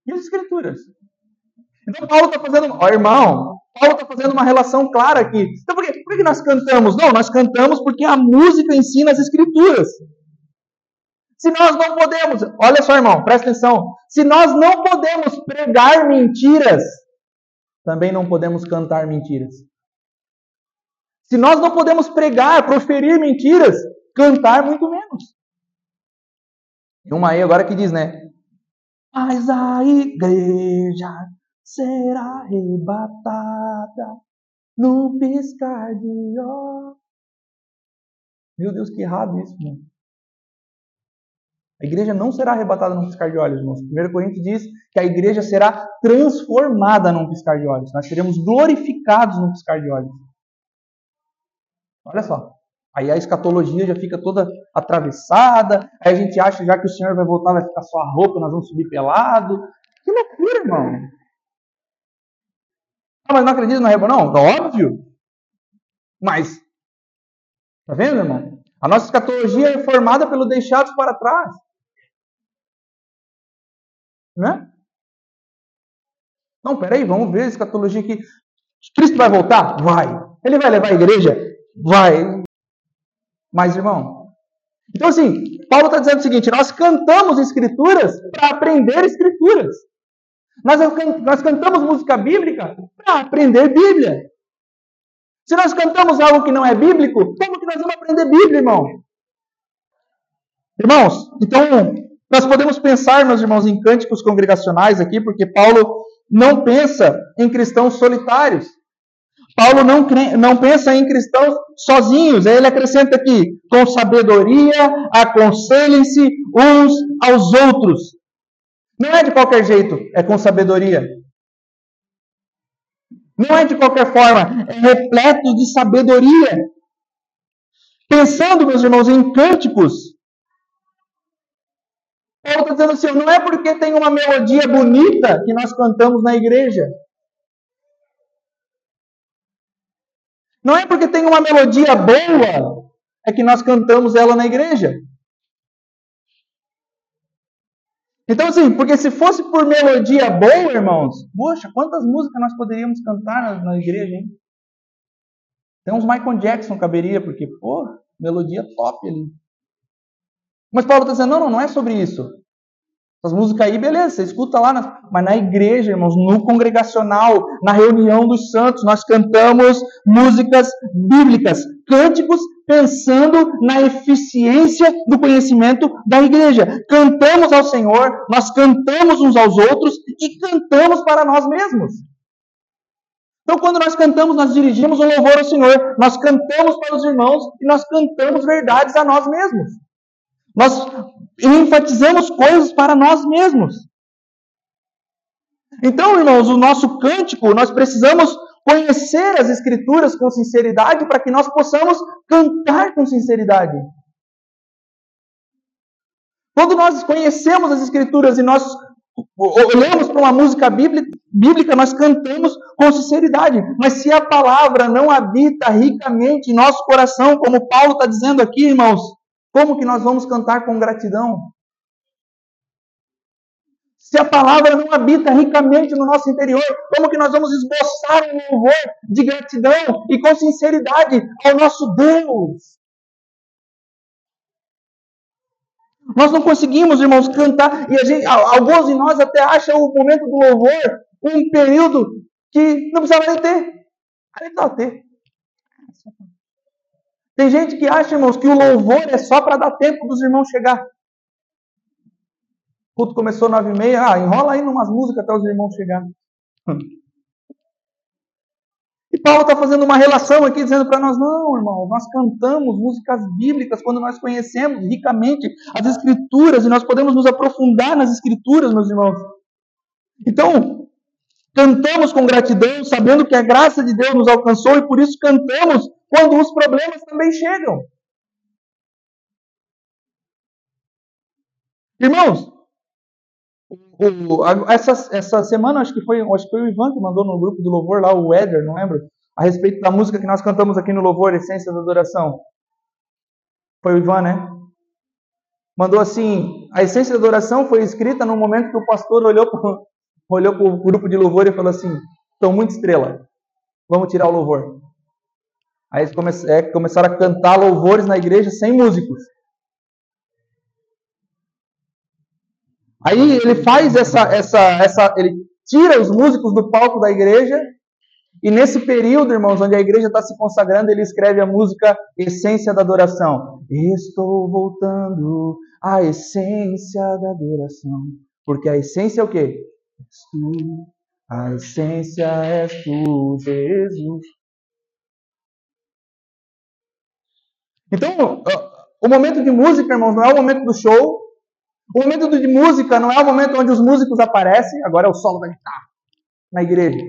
e as Escrituras. Então Paulo está fazendo, ó irmão, Paulo está fazendo uma relação clara aqui. Então por, quê? por que nós cantamos? Não, nós cantamos porque a música ensina as Escrituras. Se nós não podemos, olha só irmão, presta atenção. Se nós não podemos pregar mentiras, também não podemos cantar mentiras. Se nós não podemos pregar, proferir mentiras, cantar muito menos. Tem uma aí agora que diz, né? Mas a igreja será arrebatada no piscar de olhos. Meu Deus, que errado isso, mano. A igreja não será arrebatada num piscar de olhos, irmãos. 1 Coríntios diz que a igreja será transformada num piscar de olhos. Nós seremos glorificados num piscar de olhos. Olha só. Aí a escatologia já fica toda atravessada, aí a gente acha já que o Senhor vai voltar, vai ficar só a roupa, nós vamos subir pelado. Que loucura, irmão. Ah, mas não acredita na reba, não? Tá óbvio. Mas, tá vendo, irmão? A nossa escatologia é formada pelo deixados para trás. Né? Não, peraí, vamos ver a escatologia aqui. Cristo vai voltar? Vai. Ele vai levar a igreja? Vai. Mas, irmão, então assim, Paulo está dizendo o seguinte: nós cantamos escrituras para aprender escrituras. Nós, nós cantamos música bíblica para aprender Bíblia. Se nós cantamos algo que não é bíblico, como que nós vamos aprender Bíblia, irmão? Irmãos, então nós podemos pensar, meus irmãos, em cânticos congregacionais aqui, porque Paulo não pensa em cristãos solitários. Paulo não, não pensa em cristãos sozinhos. Ele acrescenta aqui: com sabedoria, aconselhem-se uns aos outros. Não é de qualquer jeito, é com sabedoria. Não é de qualquer forma, é repleto de sabedoria. Pensando, meus irmãos, em cânticos. Paulo está dizendo assim: não é porque tem uma melodia bonita que nós cantamos na igreja. Não é porque tem uma melodia boa é que nós cantamos ela na igreja. Então, assim, porque se fosse por melodia boa, irmãos, poxa, quantas músicas nós poderíamos cantar na, igreja, hein? Tem uns Michael Jackson caberia, porque, pô, melodia top ali. Mas Paulo está dizendo, não, não, não é sobre isso. Essas músicas aí, beleza, você escuta lá, na... mas na igreja, irmãos, no congregacional, na reunião dos santos, nós cantamos músicas bíblicas, cânticos pensando na eficiência do conhecimento da igreja. Cantamos ao Senhor, nós cantamos uns aos outros e cantamos para nós mesmos. Então, quando nós cantamos, nós dirigimos o louvor ao Senhor, nós cantamos para os irmãos e nós cantamos verdades a nós mesmos. Nós enfatizamos coisas para nós mesmos. Então, irmãos, o nosso cântico, nós precisamos conhecer as Escrituras com sinceridade para que nós possamos cantar com sinceridade. Quando nós conhecemos as Escrituras e nós olhamos para uma música bíblica, nós cantamos com sinceridade. Mas se a palavra não habita ricamente em nosso coração, como Paulo está dizendo aqui, irmãos, como que nós vamos cantar com gratidão? Se a palavra não habita ricamente no nosso interior, como que nós vamos esboçar um louvor de gratidão e com sinceridade ao nosso Deus? Nós não conseguimos, irmãos, cantar, e gente, alguns de nós até acham o momento do louvor um período que não precisava nem ter. Aí precisava ter. Tem gente que acha, irmãos, que o louvor é só para dar tempo dos irmãos chegar. O culto começou nove e meia, ah, enrola aí umas músicas até os irmãos chegarem. E Paulo está fazendo uma relação aqui, dizendo para nós: não, irmão, nós cantamos músicas bíblicas quando nós conhecemos ricamente as Escrituras e nós podemos nos aprofundar nas Escrituras, meus irmãos. Então, cantamos com gratidão, sabendo que a graça de Deus nos alcançou e por isso cantamos quando os problemas também chegam. Irmãos, essa, essa semana, acho que, foi, acho que foi o Ivan que mandou no grupo do louvor lá, o Éder, não lembro, a respeito da música que nós cantamos aqui no louvor, Essência da Adoração. Foi o Ivan, né? Mandou assim: a essência da adoração foi escrita no momento que o pastor olhou para olhou o grupo de louvor e falou assim: estão muito estrela, vamos tirar o louvor. Aí eles é, começaram a cantar louvores na igreja sem músicos. Aí ele faz essa, essa, essa, ele tira os músicos do palco da igreja e nesse período, irmãos, onde a igreja está se consagrando, ele escreve a música Essência da Adoração. Estou voltando à essência da adoração. Porque a essência é o quê? És tu. A essência és tu, Jesus. Então, o momento de música, irmãos, não é o momento do show. O momento de música não é o momento onde os músicos aparecem. Agora é o solo da guitarra na igreja.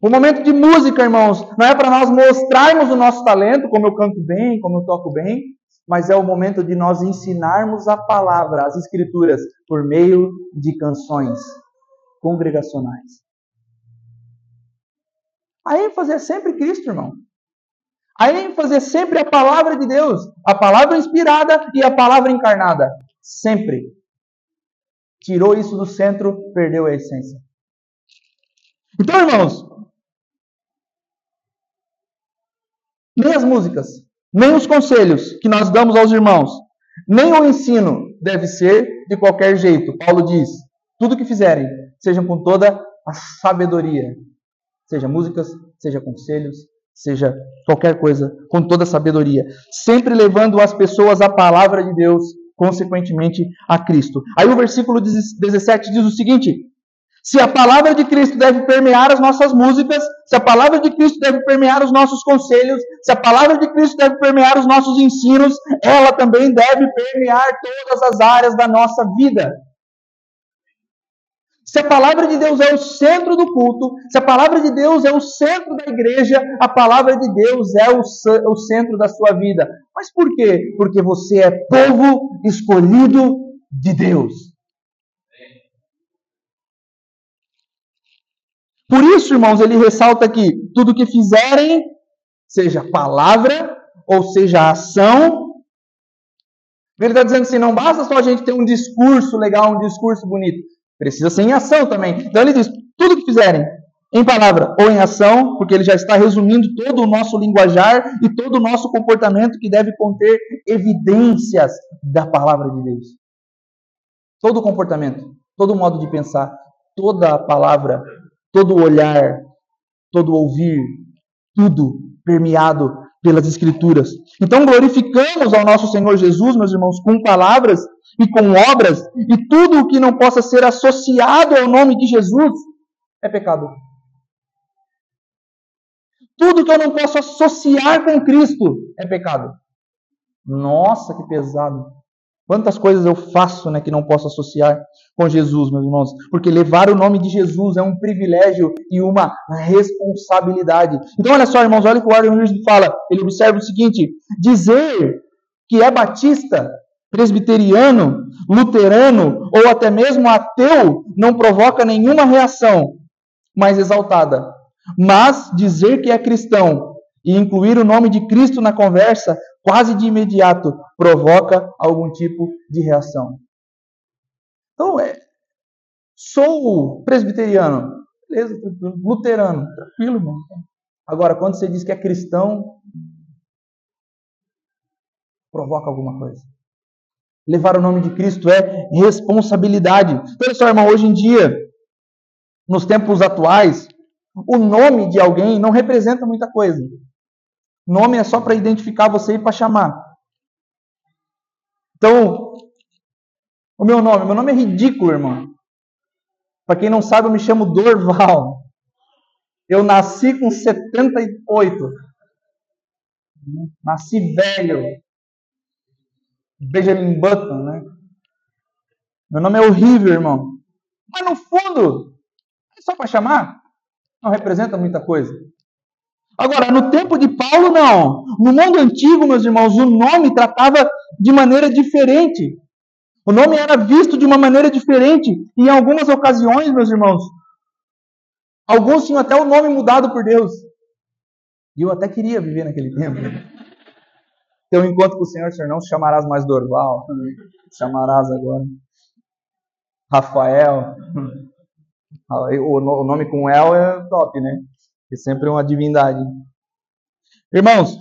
O momento de música, irmãos, não é para nós mostrarmos o nosso talento, como eu canto bem, como eu toco bem, mas é o momento de nós ensinarmos a palavra, as escrituras, por meio de canções congregacionais. A ênfase é sempre Cristo, irmão. A ênfase é sempre a palavra de Deus, a palavra inspirada e a palavra encarnada. Sempre. Tirou isso do centro, perdeu a essência. Então, irmãos, nem as músicas, nem os conselhos que nós damos aos irmãos, nem o ensino deve ser de qualquer jeito. Paulo diz: tudo que fizerem, sejam com toda a sabedoria, seja músicas, seja conselhos, seja qualquer coisa, com toda a sabedoria, sempre levando as pessoas à palavra de Deus, consequentemente a Cristo. Aí o versículo 17 diz o seguinte: se a palavra de Cristo deve permear as nossas músicas, se a palavra de Cristo deve permear os nossos conselhos, se a palavra de Cristo deve permear os nossos ensinos, ela também deve permear todas as áreas da nossa vida. Se a palavra de Deus é o centro do culto, se a palavra de Deus é o centro da igreja, a palavra de Deus é o, o centro da sua vida. Mas por quê? Porque você é povo escolhido de Deus. Por isso, irmãos, ele ressalta aqui: tudo que fizerem, seja palavra ou seja ação. Ele está dizendo assim: não basta só a gente ter um discurso legal, um discurso bonito. Precisa ser em ação também. Então ele diz: tudo que fizerem, em palavra ou em ação, porque ele já está resumindo todo o nosso linguajar e todo o nosso comportamento que deve conter evidências da palavra de Deus. Todo comportamento, todo modo de pensar, toda palavra todo olhar, todo ouvir, tudo permeado pelas Escrituras. Então glorificamos ao nosso Senhor Jesus, meus irmãos, com palavras e com obras, e tudo o que não possa ser associado ao nome de Jesus é pecado. Tudo que eu não posso associar com Cristo é pecado. Nossa, que pesado. Quantas coisas eu faço né, que não posso associar com Jesus, meus irmãos? Porque levar o nome de Jesus é um privilégio e uma responsabilidade. Então, olha só, irmãos, olha o que o Warren Wilson fala. Ele observa o seguinte: dizer que é batista, presbiteriano, luterano ou até mesmo ateu não provoca nenhuma reação mais exaltada. Mas dizer que é cristão e incluir o nome de Cristo na conversa quase de imediato provoca algum tipo de reação. Então, é, sou presbiteriano, beleza, luterano, tranquilo, irmão. Agora, quando você diz que é cristão, provoca alguma coisa. Levar o nome de Cristo é responsabilidade. Então, só, irmão, hoje em dia, nos tempos atuais, o nome de alguém não representa muita coisa. Nome é só para identificar você e para chamar. Então, o meu nome, meu nome é ridículo, irmão. Para quem não sabe, eu me chamo Dorval. Eu nasci com 78. Nasci velho. Benjamin Button, né? Meu nome é horrível, irmão. Mas no fundo, é só para chamar. Não representa muita coisa. Agora, no tempo de Paulo, não. No mundo antigo, meus irmãos, o nome tratava de maneira diferente. O nome era visto de uma maneira diferente. E em algumas ocasiões, meus irmãos, alguns tinham até o nome mudado por Deus. E eu até queria viver naquele tempo. Um encontro com o Senhor, Senhor, não chamarás mais Dorval, chamarás agora Rafael. O nome com El é top, né? É sempre uma divindade. Irmãos,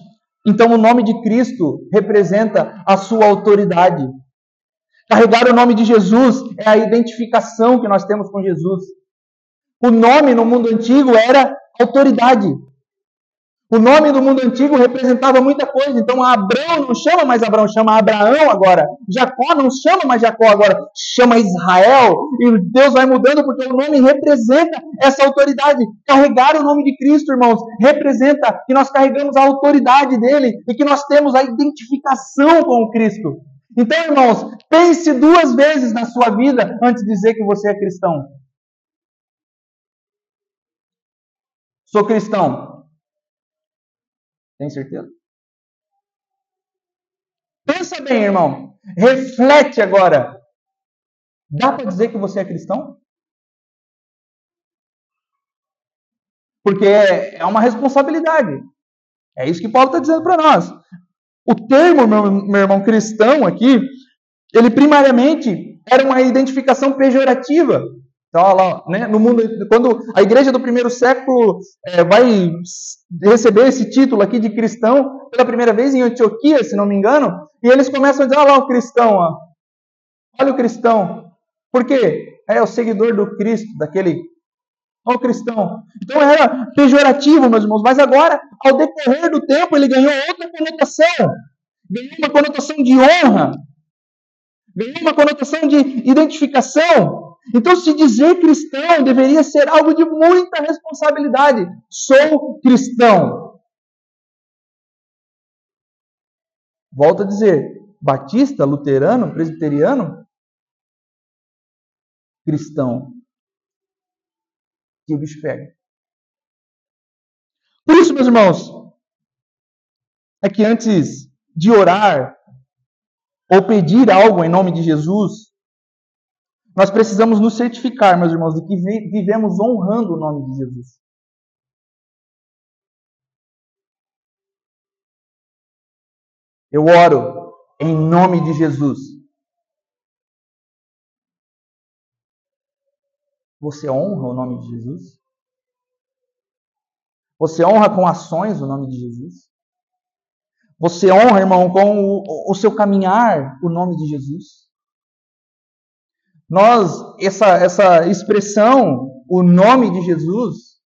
então o nome de Cristo representa a sua autoridade. Carregar o nome de Jesus é a identificação que nós temos com Jesus. O nome no mundo antigo era autoridade. O nome do mundo antigo representava muita coisa. Então Abraão não chama mais Abraão, chama Abraão agora. Jacó não chama mais Jacó agora, chama Israel. E Deus vai mudando porque o nome representa essa autoridade. Carregar o nome de Cristo, irmãos, representa que nós carregamos a autoridade dele e que nós temos a identificação com o Cristo. Então, irmãos, pense duas vezes na sua vida antes de dizer que você é cristão. Sou cristão. Tem certeza? Pensa bem, irmão. Reflete agora. Dá para dizer que você é cristão? Porque é uma responsabilidade. É isso que Paulo está dizendo para nós. O termo, meu, meu irmão, cristão aqui, ele primariamente era uma identificação pejorativa. Então, lá, né, no mundo, quando a igreja do primeiro século é, vai receber esse título aqui de cristão pela primeira vez em Antioquia, se não me engano, e eles começam a dizer: olha lá o cristão, ó. olha o cristão. Por quê? É o seguidor do Cristo, daquele. Olha o cristão. Então era pejorativo, meus irmãos, mas agora, ao decorrer do tempo, ele ganhou outra conotação. Ganhou uma conotação de honra. Ganhou uma conotação de identificação. Então, se dizer cristão deveria ser algo de muita responsabilidade. Sou cristão. Volto a dizer: batista, luterano, presbiteriano, cristão. Que o bicho pega. Por isso, meus irmãos, é que antes de orar ou pedir algo em nome de Jesus, nós precisamos nos certificar, meus irmãos, de que vivemos honrando o nome de Jesus. Eu oro em nome de Jesus. Você honra o nome de Jesus? Você honra com ações o nome de Jesus? Você honra, irmão, com o, o seu caminhar o nome de Jesus? Nós, essa, essa expressão, o nome de Jesus,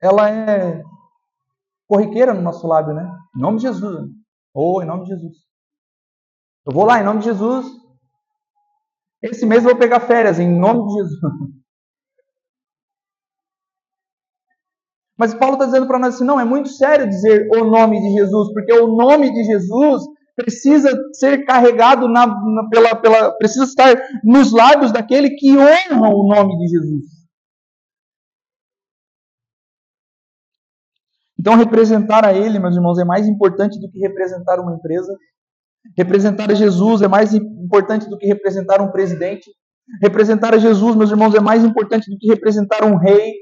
ela é corriqueira no nosso lábio, né? Em nome de Jesus. Ou oh, em nome de Jesus. Eu vou lá em nome de Jesus. Esse mês eu vou pegar férias em nome de Jesus. Mas Paulo está dizendo para nós assim: não, é muito sério dizer o nome de Jesus, porque o nome de Jesus precisa ser carregado na, na, pela, pela, precisa estar nos lábios daquele que honra o nome de Jesus. Então, representar a Ele, meus irmãos, é mais importante do que representar uma empresa. Representar a Jesus é mais importante do que representar um presidente. Representar a Jesus, meus irmãos, é mais importante do que representar um rei.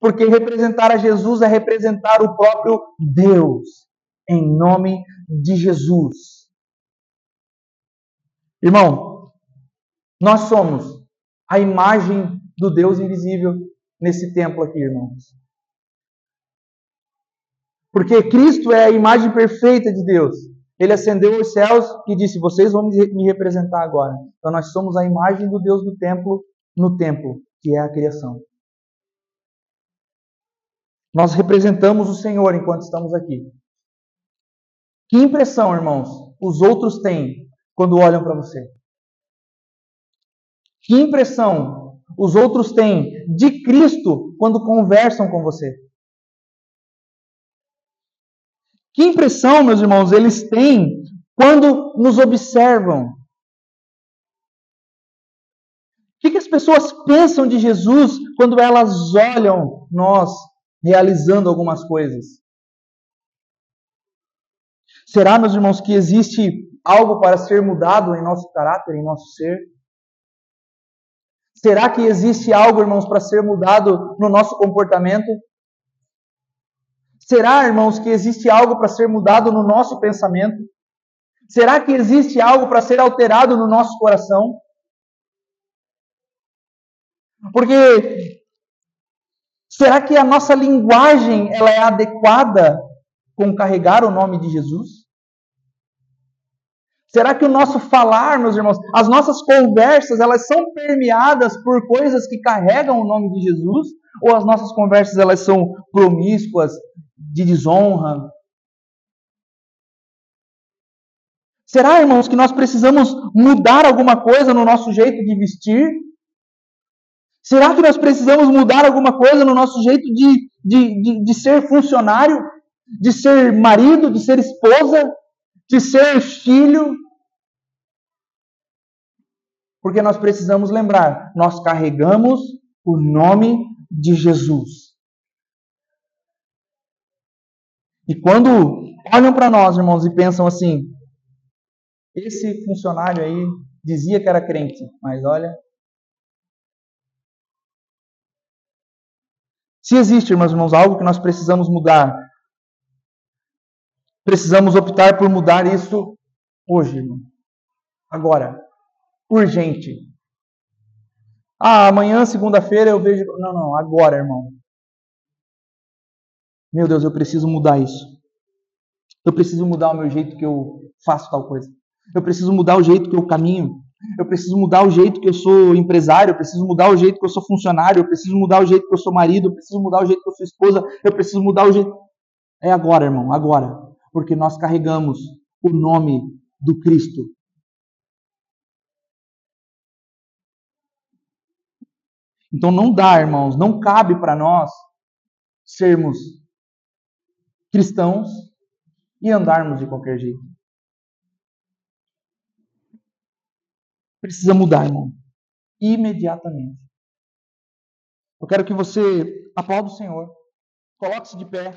Porque representar a Jesus é representar o próprio Deus em nome de Jesus. Irmão, nós somos a imagem do Deus invisível nesse templo aqui, irmãos. Porque Cristo é a imagem perfeita de Deus. Ele ascendeu aos céus e disse: Vocês vão me representar agora. Então nós somos a imagem do Deus do templo no templo, que é a criação. Nós representamos o Senhor enquanto estamos aqui. Que impressão, irmãos, os outros têm quando olham para você? Que impressão os outros têm de Cristo quando conversam com você? Que impressão, meus irmãos, eles têm quando nos observam? O que, que as pessoas pensam de Jesus quando elas olham nós realizando algumas coisas? Será, meus irmãos, que existe algo para ser mudado em nosso caráter, em nosso ser? Será que existe algo, irmãos, para ser mudado no nosso comportamento? Será, irmãos, que existe algo para ser mudado no nosso pensamento? Será que existe algo para ser alterado no nosso coração? Porque será que a nossa linguagem ela é adequada com carregar o nome de Jesus? Será que o nosso falar, meus irmãos, as nossas conversas, elas são permeadas por coisas que carregam o nome de Jesus? Ou as nossas conversas, elas são promíscuas, de desonra? Será, irmãos, que nós precisamos mudar alguma coisa no nosso jeito de vestir? Será que nós precisamos mudar alguma coisa no nosso jeito de, de, de, de ser funcionário? De ser marido, de ser esposa, de ser filho. Porque nós precisamos lembrar, nós carregamos o nome de Jesus. E quando olham para nós, irmãos, e pensam assim: esse funcionário aí dizia que era crente, mas olha. Se existe, meus irmãos, algo que nós precisamos mudar Precisamos optar por mudar isso hoje, irmão. Agora, urgente. Ah, amanhã, segunda-feira, eu vejo. Não, não, agora, irmão. Meu Deus, eu preciso mudar isso. Eu preciso mudar o meu jeito que eu faço tal coisa. Eu preciso mudar o jeito que eu caminho. Eu preciso mudar o jeito que eu sou empresário, eu preciso mudar o jeito que eu sou funcionário, eu preciso mudar o jeito que eu sou marido, eu preciso mudar o jeito que eu sou esposa, eu preciso mudar o jeito. É agora, irmão, agora. Porque nós carregamos o nome do Cristo. Então não dá, irmãos, não cabe para nós sermos cristãos e andarmos de qualquer jeito. Precisa mudar, irmão. Imediatamente. Eu quero que você aplaude o Senhor. Coloque-se de pé.